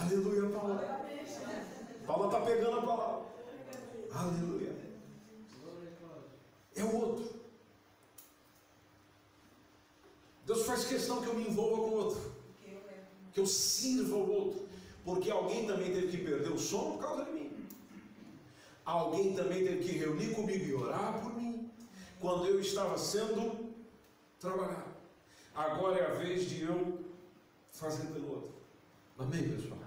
[SPEAKER 2] Aleluia, Paulo.
[SPEAKER 4] Amém.
[SPEAKER 2] Paula está pegando a palavra. Aleluia. É o outro. Deus faz questão que eu me envolva com o outro. Que eu sirva o outro. Porque alguém também teve que perder o sono por causa de mim. Alguém também teve que reunir comigo e orar por mim. Quando eu estava sendo trabalhado. Agora é a vez de eu fazer pelo outro. Amém, pessoal?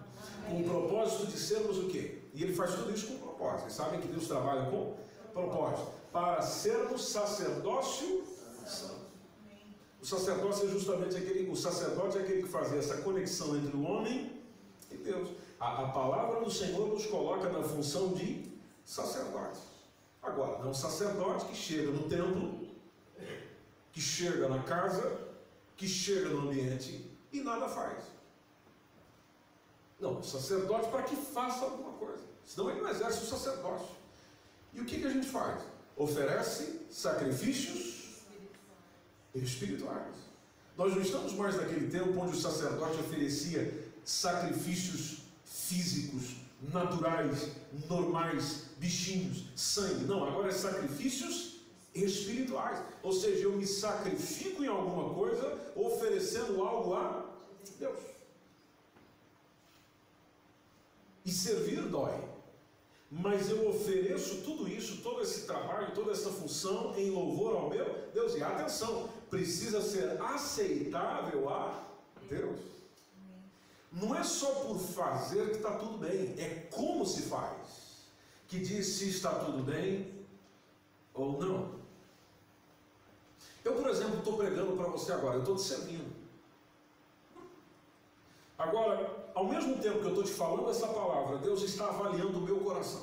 [SPEAKER 2] Com o propósito de sermos o quê? E ele faz tudo isso com propósito. Vocês sabem que Deus trabalha com propósito. Para sermos sacerdócio santo. O sacerdócio é justamente aquele, o sacerdote é aquele que fazia essa conexão entre o homem e Deus. A, a palavra do Senhor nos coloca na função de sacerdote. Agora, não é um sacerdote que chega no templo, que chega na casa, que chega no ambiente e nada faz. Não, o sacerdote para que faça alguma coisa. Senão ele não exerce o sacerdócio. E o que, que a gente faz? Oferece sacrifícios espirituais. Nós não estamos mais naquele tempo onde o sacerdote oferecia sacrifícios físicos, naturais, normais, bichinhos, sangue. Não, agora é sacrifícios espirituais. Ou seja, eu me sacrifico em alguma coisa, oferecendo algo a Deus. E servir dói. Mas eu ofereço tudo isso, todo esse trabalho, toda essa função em louvor ao meu Deus. E atenção, precisa ser aceitável a Deus. Não é só por fazer que está tudo bem, é como se faz que diz se está tudo bem ou não. Eu, por exemplo, estou pregando para você agora, eu estou te servindo. Agora, ao mesmo tempo que eu estou te falando essa palavra, Deus está avaliando o meu coração.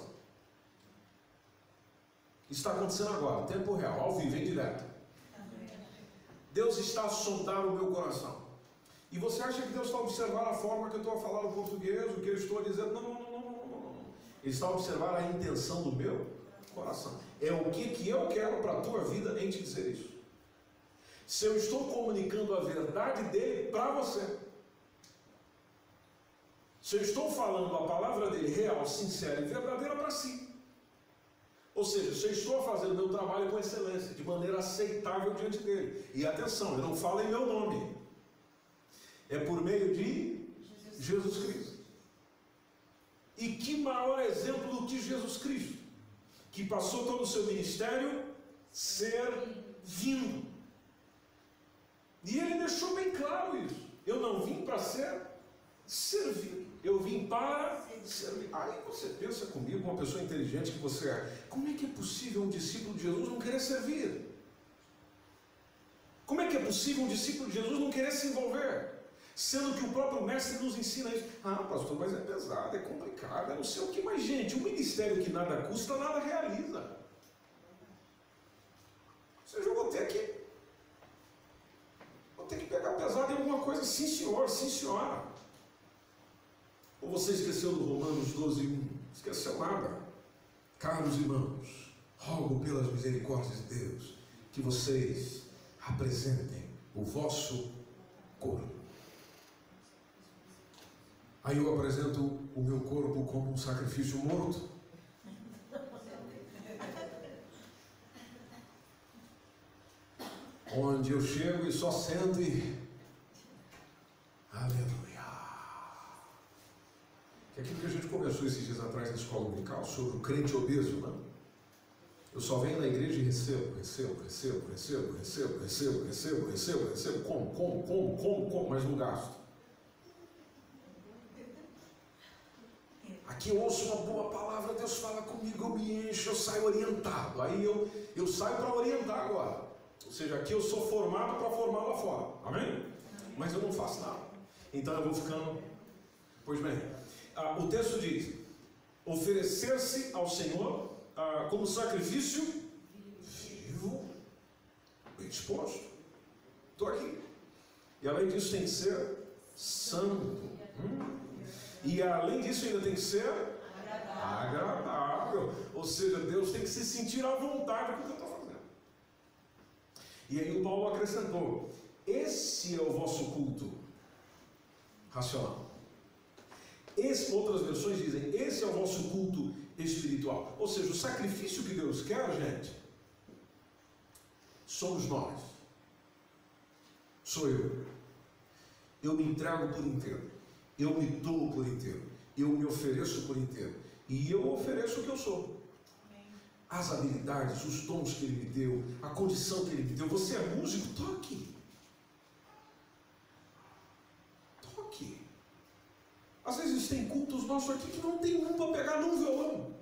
[SPEAKER 2] Isso está acontecendo agora, tempo real, ao vivo, em direto. Deus está a sondar o meu coração. E você acha que Deus está observando a forma que eu estou a falar no português, o que eu estou não, não, não, não, não, não. Ele está a observar a intenção do meu coração. É o que, que eu quero para a tua vida em te dizer isso. Se eu estou comunicando a verdade dele para você. Se eu estou falando a palavra dele real, sincera e verdadeira para si. Ou seja, se eu estou fazendo o meu trabalho com excelência, de maneira aceitável diante dele. E atenção, eu não falo em meu nome. É por meio de Jesus Cristo. E que maior exemplo do que Jesus Cristo, que passou todo o seu ministério servindo. E ele deixou bem claro isso. Eu não vim para ser servido. Eu vim para servir. Aí você pensa comigo, uma pessoa inteligente que você é, como é que é possível um discípulo de Jesus não querer servir? Como é que é possível um discípulo de Jesus não querer se envolver? Sendo que o próprio mestre nos ensina isso. Ah, pastor, mas é pesado, é complicado, é não sei o que. Mas, gente, um ministério que nada custa, nada realiza. Ou seja, eu vou ter que. Vou ter que pegar pesado em alguma coisa. Sim, senhor, sim, senhora. Ou você esqueceu do Romanos 12, 1? Esqueceu nada. Caros irmãos, rogo pelas misericórdias de Deus que vocês apresentem o vosso corpo. Aí eu apresento o meu corpo como um sacrifício morto. Onde eu chego e só sento e. Aleluia. Que é aquilo que a gente conversou esses dias atrás na escola dominical sobre o crente obeso, não? Eu só venho na igreja e recebo, recebo, recebo, recebo, recebo, recebo, recebo, recebo, recebo, como, como, como, como, como, mas não gasto. Aqui eu ouço uma boa palavra, Deus fala comigo, eu me encho, eu saio orientado. Aí eu, eu saio para orientar agora. Ou seja, aqui eu sou formado para formar lá fora. Amém? Mas eu não faço nada. Então eu vou ficando. Pois bem, ah, o texto diz: oferecer-se ao Senhor ah, como sacrifício vivo, bem disposto. Estou aqui. E além disso tem que ser santo. Hum? E além disso ainda tem que ser agradável. Ou seja, Deus tem que se sentir à vontade com o que eu estou fazendo. E aí o Paulo acrescentou: esse é o vosso culto racional. Esse, outras versões dizem: esse é o vosso culto espiritual. Ou seja, o sacrifício que Deus quer, gente, somos nós. Sou eu. Eu me entrego por inteiro. Eu me dou por inteiro. Eu me ofereço por inteiro. E eu ofereço o que eu sou. As habilidades, os dons que Ele me deu, a condição que Ele me deu. Você é músico? Toque. Às vezes tem cultos nossos aqui que não tem um para pegar num violão.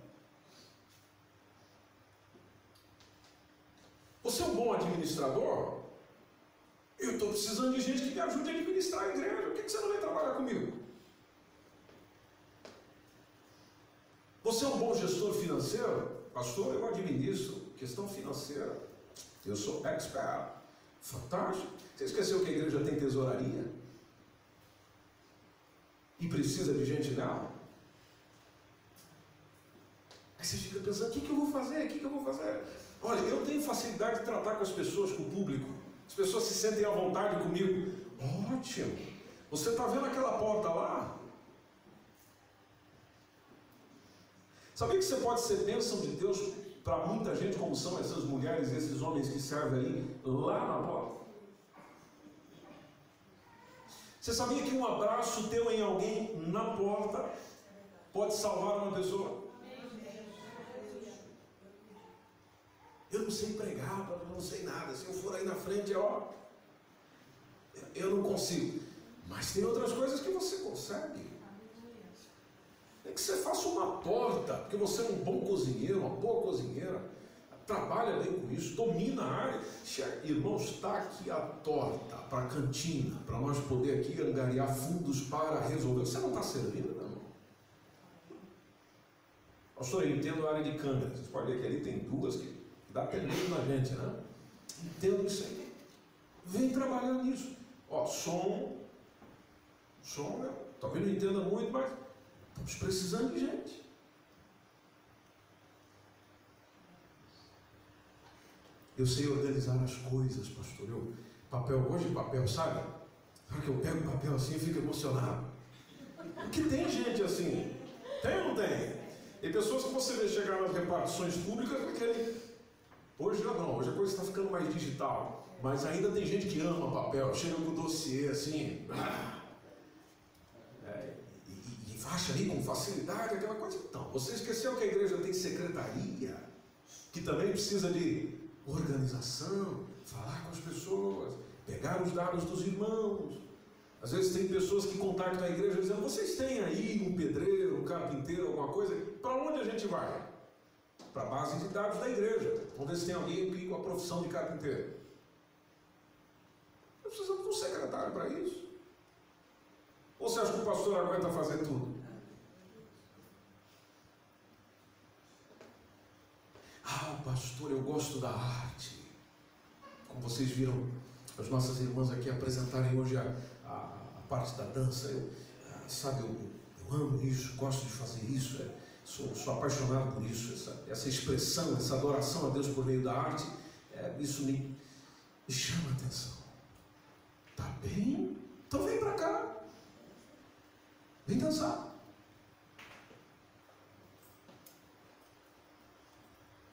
[SPEAKER 2] Você é um bom administrador? Eu estou precisando de gente que me ajude a administrar a igreja. Por que você não vem trabalhar comigo? Você é um bom gestor financeiro? Pastor, eu administro. Questão financeira. Eu sou expert. Fantástico. Você esqueceu que a igreja tem tesouraria? E precisa de gente nela? Aí você fica pensando: o que, que eu vou fazer? O que, que eu vou fazer? Olha, eu tenho facilidade de tratar com as pessoas, com o público. As pessoas se sentem à vontade comigo. Ótimo. Você está vendo aquela porta lá? Sabia que você pode ser bênção de Deus para muita gente, como são essas mulheres, esses homens que servem ali, lá na porta? Você sabia que um abraço teu em alguém na porta pode salvar uma pessoa? Eu não sei pregar, eu não sei nada. Se eu for aí na frente, ó, eu não consigo. Mas tem outras coisas que você consegue. É que você faça uma porta, porque você é um bom cozinheiro, uma boa cozinheira, trabalha bem com isso, domina a área. Irmãos, está aqui a torta para a cantina, para nós poder aqui angariar fundos para resolver. Você não está servindo, não? Pastor, eu entendo a área de câmeras. Vocês podem ver que ali tem duas que dá medo na gente, né? Entendo isso aí. Vem trabalhar nisso. Ó, som, som, né? talvez não entenda muito, mas Estamos precisando de gente. Eu sei organizar as coisas, pastor. Eu, papel, hoje papel, sabe? Sabe que eu pego o papel assim e fico emocionado. Porque tem gente assim. Tem ou não tem? Tem pessoas que você vê chegar nas repartições públicas com aquele. Hoje já não, hoje a coisa está ficando mais digital. Mas ainda tem gente que ama papel, chega com o dossiê assim. Ah, acha ali com facilidade aquela coisa. Então, você esqueceu que a igreja tem secretaria, que também precisa de organização, falar com as pessoas, pegar os dados dos irmãos. Às vezes tem pessoas que contactam a igreja dizendo: vocês têm aí um pedreiro, um carpinteiro, alguma coisa? Para onde a gente vai? Para a base de dados da igreja. Vamos ver se tem alguém com a profissão de carpinteiro. Nós precisamos de um secretário para isso. Ou você acha que o pastor aguenta fazer tudo? Ah, pastor, eu gosto da arte. Como vocês viram as nossas irmãs aqui apresentarem hoje a, a, a parte da dança, eu, ah, sabe, eu, eu, amo isso, gosto de fazer isso, é, sou, sou, apaixonado por isso, essa, essa, expressão, essa adoração a Deus por meio da arte, é, isso me, me chama a atenção. Tá bem? Então vem para cá. Vem dançar.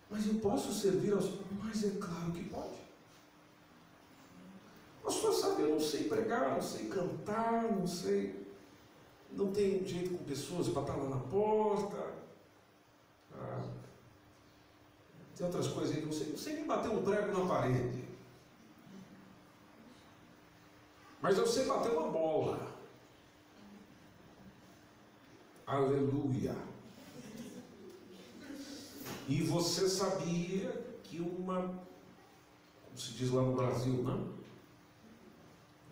[SPEAKER 2] Mas eu posso servir aos. Mas é claro que pode. Pastor, sabe, eu não sei pregar, não sei cantar, não sei. Não tenho jeito com pessoas estar lá na porta. Ah, tem outras coisas aí que eu sei. Não sei nem bater um prego na parede. Mas eu sei bater uma bola. Aleluia. E você sabia que uma, como se diz lá no Brasil, né?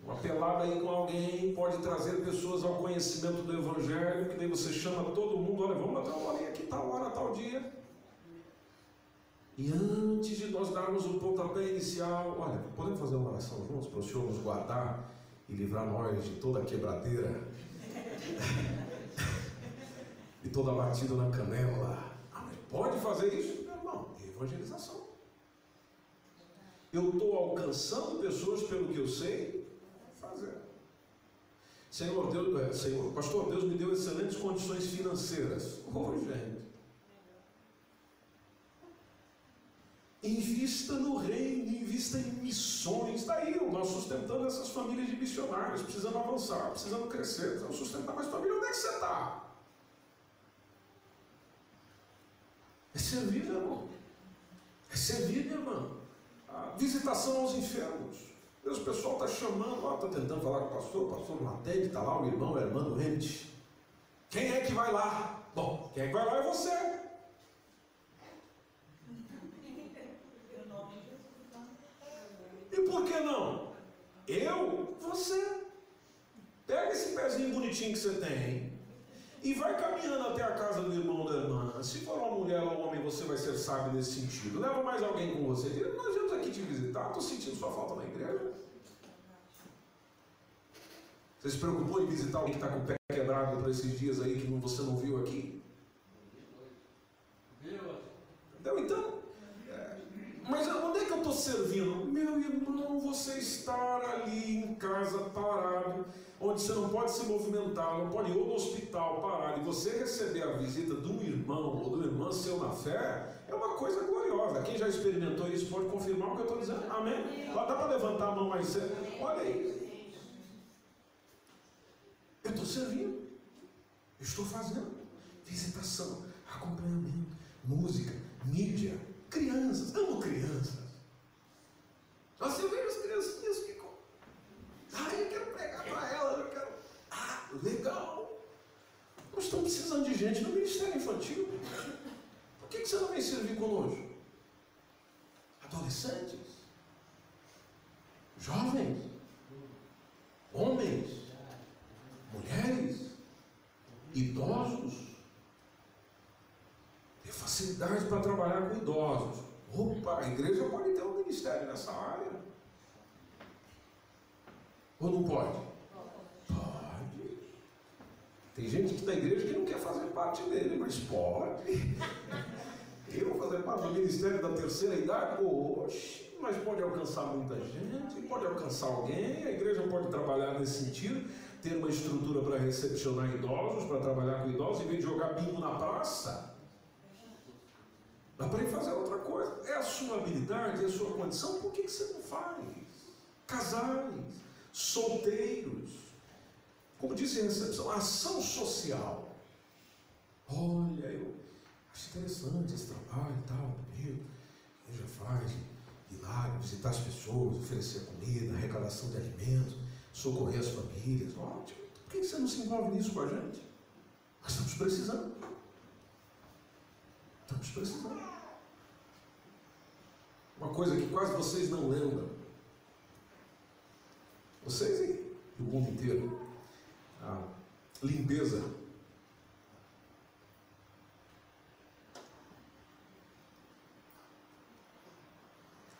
[SPEAKER 2] Uma pelada aí com alguém pode trazer pessoas ao conhecimento do Evangelho, que daí você chama todo mundo, olha, vamos bater uma bolinha aqui, tal hora, tal dia. E antes de nós darmos o pontapé inicial, olha, podemos fazer uma oração juntos para o Senhor nos guardar e livrar nós de toda quebradeira, de toda batida na canela. Pode fazer isso? Meu irmão, é evangelização. Eu estou alcançando pessoas pelo que eu sei fazer. Senhor, Deus, é, Senhor, pastor, Deus me deu excelentes condições financeiras. Ô, gente. Invista no reino, invista em missões. Daí nós sustentando essas famílias de missionários, precisando avançar, precisando crescer, precisando sustentar mais família. Onde é que você está? É servir, irmão. É servir, minha irmã. A visitação aos enfermos. Deus, o pessoal está chamando, ó, está tentando falar com o pastor, o pastor não atende, está lá o irmão, a irmã doente. Quem é que vai lá? Bom, quem é que vai lá é você. E por que não? Eu, você. Pega esse pezinho bonitinho que você tem e vai caminhando até a casa do irmão ou da irmã. Se for uma mulher ou um homem, você vai ser sábio nesse sentido. Leva mais alguém com você. Diz, nós viemos aqui te visitar, estou sentindo sua falta na igreja. Você se preocupou em visitar alguém que está com o pé quebrado para esses dias aí que você não viu aqui? Então, então é, mas onde é que eu estou servindo? Meu irmão, você estar ali em casa parado, onde você não pode se movimentar, não pode ir no hospital parado, e você receber a visita de um irmão ou do irmão seu na fé, é uma coisa gloriosa. Quem já experimentou isso pode confirmar o que eu estou dizendo. Amém? Dá para levantar a mão mais cedo? Olha aí. Eu estou servindo. Estou fazendo. Visitação, acompanhamento, música, mídia, crianças. Amo crianças. Nossa, eu vejo as criancinhas que. Ah, eu quero pregar para elas, eu quero. Ah, legal. Nós estamos precisando de gente no Ministério Infantil. Por que, que você não vem servir conosco? Adolescentes, jovens, homens, mulheres, idosos. Facilidade para trabalhar com idosos. Opa, a igreja pode ter um ministério nessa área. Ou não pode? Pode. Tem gente que na igreja que não quer fazer parte dele, mas pode. Eu fazer parte do ministério da terceira idade? Oxe, mas pode alcançar muita gente, pode alcançar alguém, a igreja pode trabalhar nesse sentido, ter uma estrutura para recepcionar idosos, para trabalhar com idosos, em vez de jogar bingo na praça. Dá para ir fazer outra coisa. É a sua habilidade, é a sua condição, por que, que você não faz? Casais, solteiros, como disse em recepção, ação social. Olha, eu acho interessante esse trabalho e tal, meu, já faz, lá, visitar as pessoas, oferecer comida, arrecadação de alimentos, socorrer as famílias. Ótimo. Por que você não se envolve nisso com a gente? Nós estamos precisando. Estamos precisando. Uma coisa que quase vocês não lembram. Vocês e o mundo inteiro. A limpeza.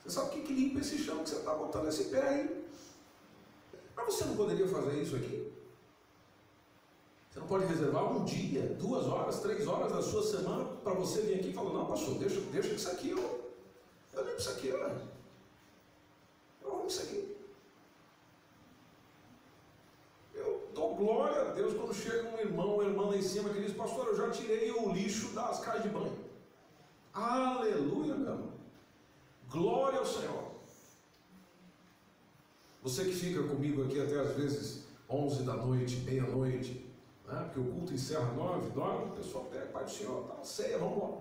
[SPEAKER 2] Você sabe o que, que limpa esse chão que você está botando esse pé aí? Mas você não poderia fazer isso aqui? Você não pode reservar um dia, duas horas, três horas da sua semana para você vir aqui e falar, não, pastor, deixa, deixa isso aqui, eu, eu limpo isso aqui, ó. eu arrumo isso aqui. Eu dou glória a Deus quando chega um irmão ou irmã lá em cima que diz, pastor, eu já tirei o lixo das casas de banho. Aleluia, meu irmão. Glória ao Senhor. Você que fica comigo aqui até às vezes 11 da noite, meia-noite, né? porque o culto encerra 9, 9, o pessoal pega, Pai do Senhor, tá, ceia, vamos lá.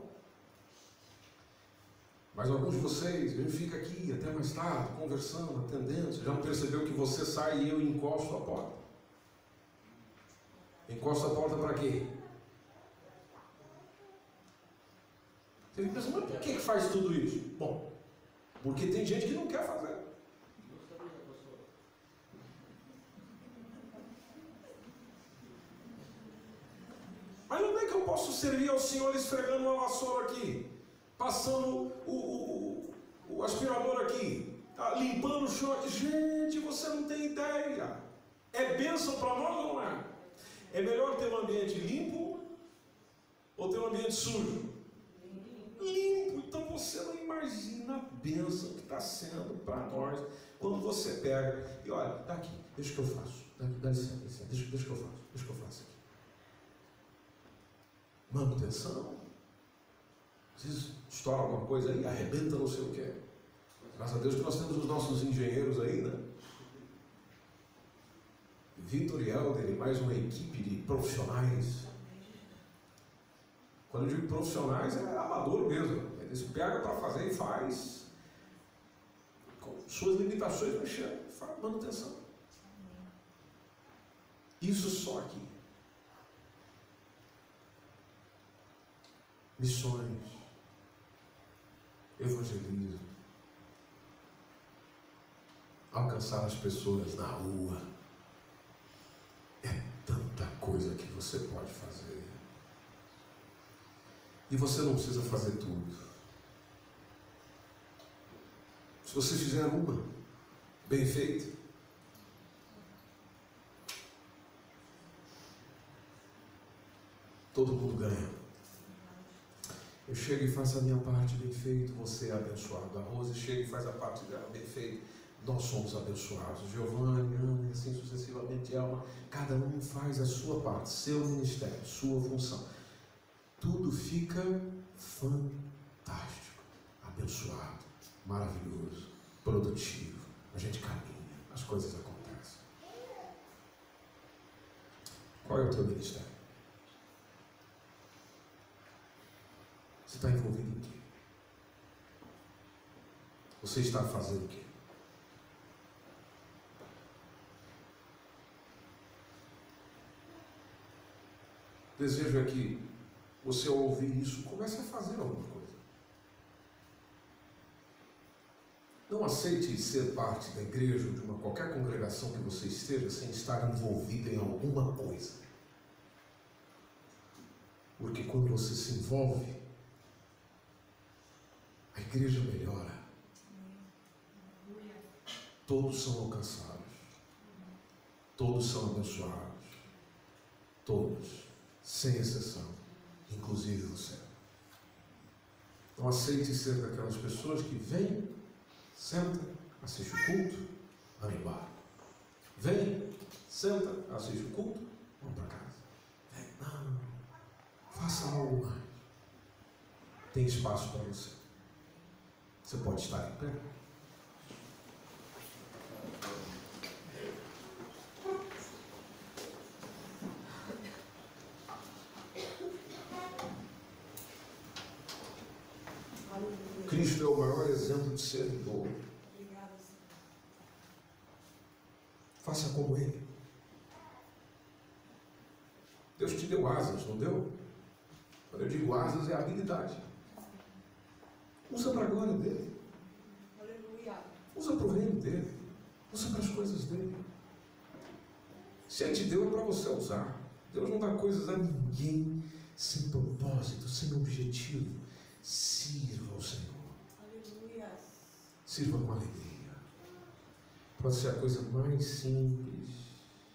[SPEAKER 2] Mas alguns de vocês, ele fica aqui até mais tarde, conversando, atendendo, você já não percebeu que você sai e eu encosto a porta. Encosto a porta para quê? Você fica pensando, mas por que faz tudo isso? Bom, porque tem gente que não quer fazer. Mas onde é que eu posso servir ao Senhor esfregando uma vassoura aqui? Passando o, o, o aspirador aqui? tá limpando o chão? Gente, você não tem ideia. É bênção para nós ou não é? É melhor ter um ambiente limpo ou ter um ambiente sujo? Limpo. Então você não imagina a bênção que está sendo para nós quando você pega e olha, tá aqui, deixa que eu faço. Dá, dá dá licença, deixa, deixa que eu faço, deixa que eu faço aqui. Manutenção. Às vezes estoura alguma coisa aí, arrebenta não sei o que. Graças a Deus que nós temos os nossos engenheiros aí, né? Vitor e Helder e mais uma equipe de profissionais. Quando eu digo profissionais, é amador mesmo. Eles pegam para fazer e faz. Com suas limitações, mexendo, faz manutenção. Isso só aqui. Missões, evangelismo, alcançar as pessoas na rua. É tanta coisa que você pode fazer. E você não precisa fazer tudo. Se você fizer uma, bem feita, todo mundo ganha. Eu chego e faço a minha parte bem feito, você é abençoado. A Rose chega e faz a parte dela bem feito, nós somos abençoados. Giovanni, Ana e assim sucessivamente, Elma, cada um faz a sua parte, seu ministério, sua função. Tudo fica fantástico, abençoado, maravilhoso, produtivo. A gente caminha, as coisas acontecem. Qual é o teu ministério? Você está envolvido em quê? Você está fazendo o quê? Desejo é que você, ao ouvir isso, comece a fazer alguma coisa. Não aceite ser parte da igreja ou de uma qualquer congregação que você esteja sem estar envolvido em alguma coisa. Porque quando você se envolve, a igreja melhora. Todos são alcançados. Todos são abençoados. Todos, sem exceção, inclusive você. Não aceite ser daquelas pessoas que vêm, senta, assiste o culto, vai embora. Vem, senta, assiste o culto, vão para casa. Vem, não, faça algo mais. Tem espaço para você. Você pode estar em pé. Cristo é o maior exemplo de servidor. Faça como Ele. Deus te deu asas, não deu? Quando eu digo asas, é habilidade. Usa para a glória dele. Usa para o reino dele. Usa para as coisas dele. Se ele te deu, é para você usar. Deus não dá coisas a ninguém sem propósito, sem objetivo. Sirva ao Senhor. Sirva com alegria. Pode ser a coisa mais simples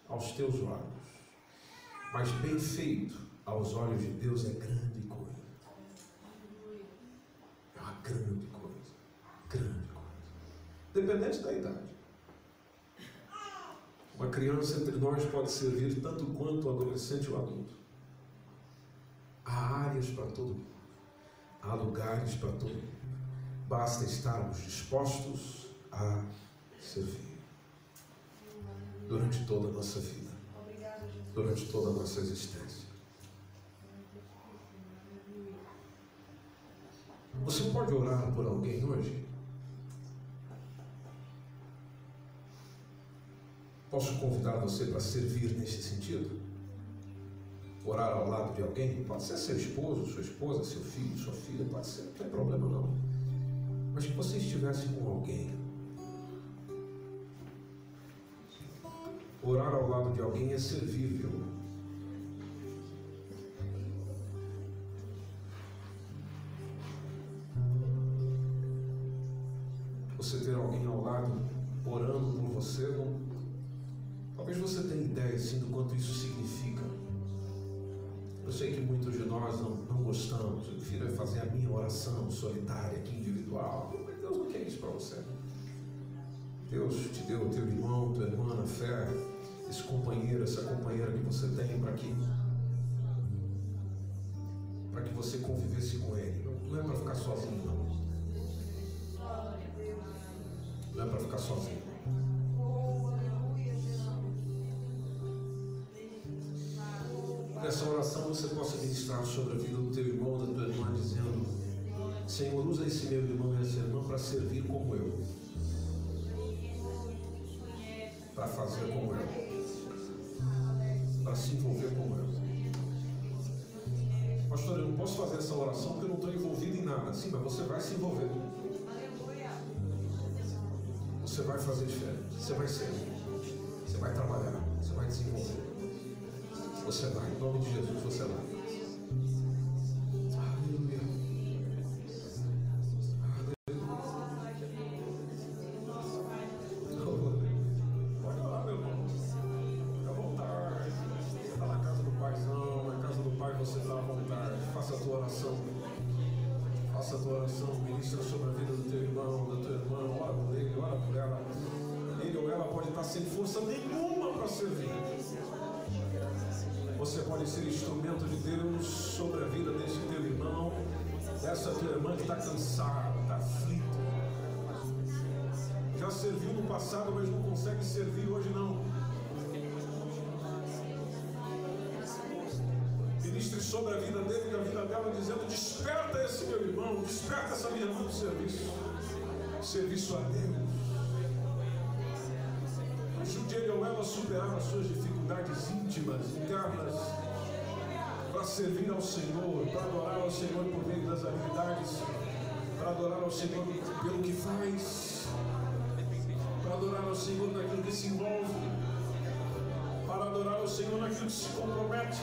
[SPEAKER 2] aos teus olhos, mas bem feito aos olhos de Deus é grande coisa. É uma grande coisa. Grande coisa. Dependente da idade. Uma criança entre nós pode servir tanto quanto o adolescente ou adulto. Há áreas para todo mundo. Há lugares para todo mundo. Basta estarmos dispostos a servir. Durante toda a nossa vida. Durante toda a nossa existência. Você pode orar por alguém hoje? Posso convidar você para servir nesse sentido? orar ao lado de alguém, pode ser seu esposo, sua esposa, seu filho, sua filha, pode ser, não tem problema não. Mas que você estivesse com alguém. Orar ao lado de alguém é servível. Solitária, aqui individual. Mas Deus não quer isso para você. Deus te deu teu irmão, tua irmã na fé, esse companheiro, essa companheira que você tem para que para que você convivesse com ele. Não é para ficar sozinho, não. Não é para ficar sozinho. Nessa oração você possa ministrar sobre a vida do Senhor, usa esse meu irmão e essa irmã para servir como eu, para fazer como eu, para se envolver como eu. Pastor, eu não posso fazer essa oração porque eu não estou envolvido em nada. Sim, mas você vai se envolver. Você vai fazer diferente. Você vai servir. Você vai trabalhar. Você vai desenvolver. Você vai. Em nome de Jesus, você vai. Sobre a vida dele e a vida dela, dizendo: Desperta esse meu irmão, desperta essa minha irmã do serviço. Serviço a Deus. Ajude ele ou ela a superar as suas dificuldades íntimas, internas, para servir ao Senhor, para adorar ao Senhor por meio das habilidades, para adorar ao Senhor pelo que faz, para adorar ao Senhor naquilo que se envolve, para adorar ao Senhor naquilo que se compromete.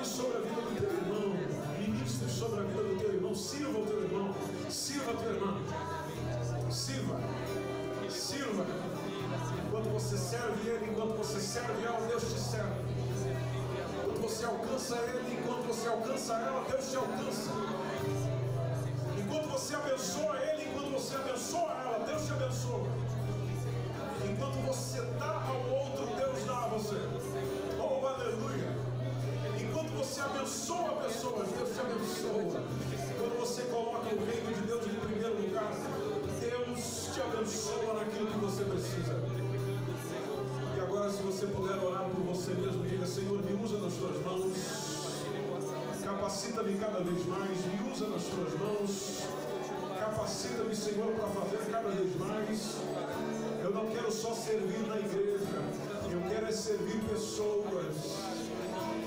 [SPEAKER 2] Ore sobre a vida do teu irmão, ministre sobre a vida do teu irmão, sirva o teu irmão, sirva a tua irmã, sirva, sirva. Enquanto você serve Ele, enquanto você serve ela, Deus te serve. Enquanto você alcança Ele, enquanto você alcança ela, Deus te alcança. Enquanto você abençoa Ele, enquanto você abençoa mais. Eu não quero só servir na igreja, eu quero é servir pessoas.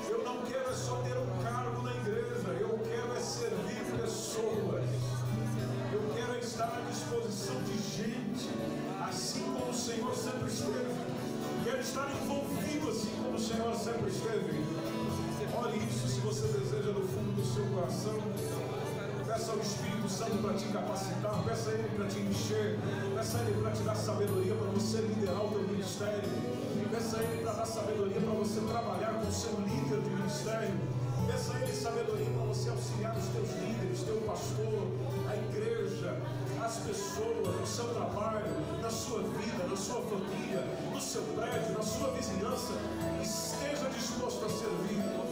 [SPEAKER 2] Eu não quero é só ter um cargo na igreja, eu quero é servir pessoas. Eu quero é estar à disposição de gente, assim como o Senhor sempre esteve. Quero estar envolvido assim como o Senhor sempre esteve. Olhe isso se você deseja no fundo do seu coração. Peça ao Espírito Santo para te capacitar, peça a Ele para te encher, peça a Ele para te dar sabedoria para você liderar o teu ministério, peça a Ele para dar sabedoria para você trabalhar com o seu líder de ministério, peça a Ele sabedoria para você auxiliar os teus líderes, teu pastor, a igreja, as pessoas, no seu trabalho, na sua vida, na sua família, no seu prédio, na sua vizinhança. Esteja disposto a servir.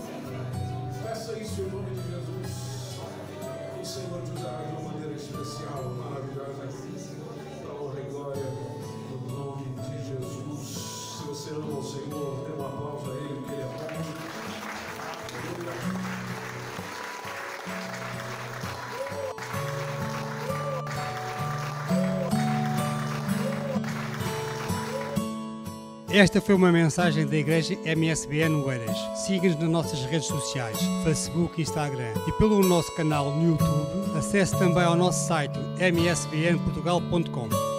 [SPEAKER 5] Esta foi uma mensagem da Igreja MSBN Oeiras. Siga-nos nas nossas redes sociais, Facebook e Instagram. E pelo nosso canal no YouTube, acesse também ao nosso site msbnportugal.com.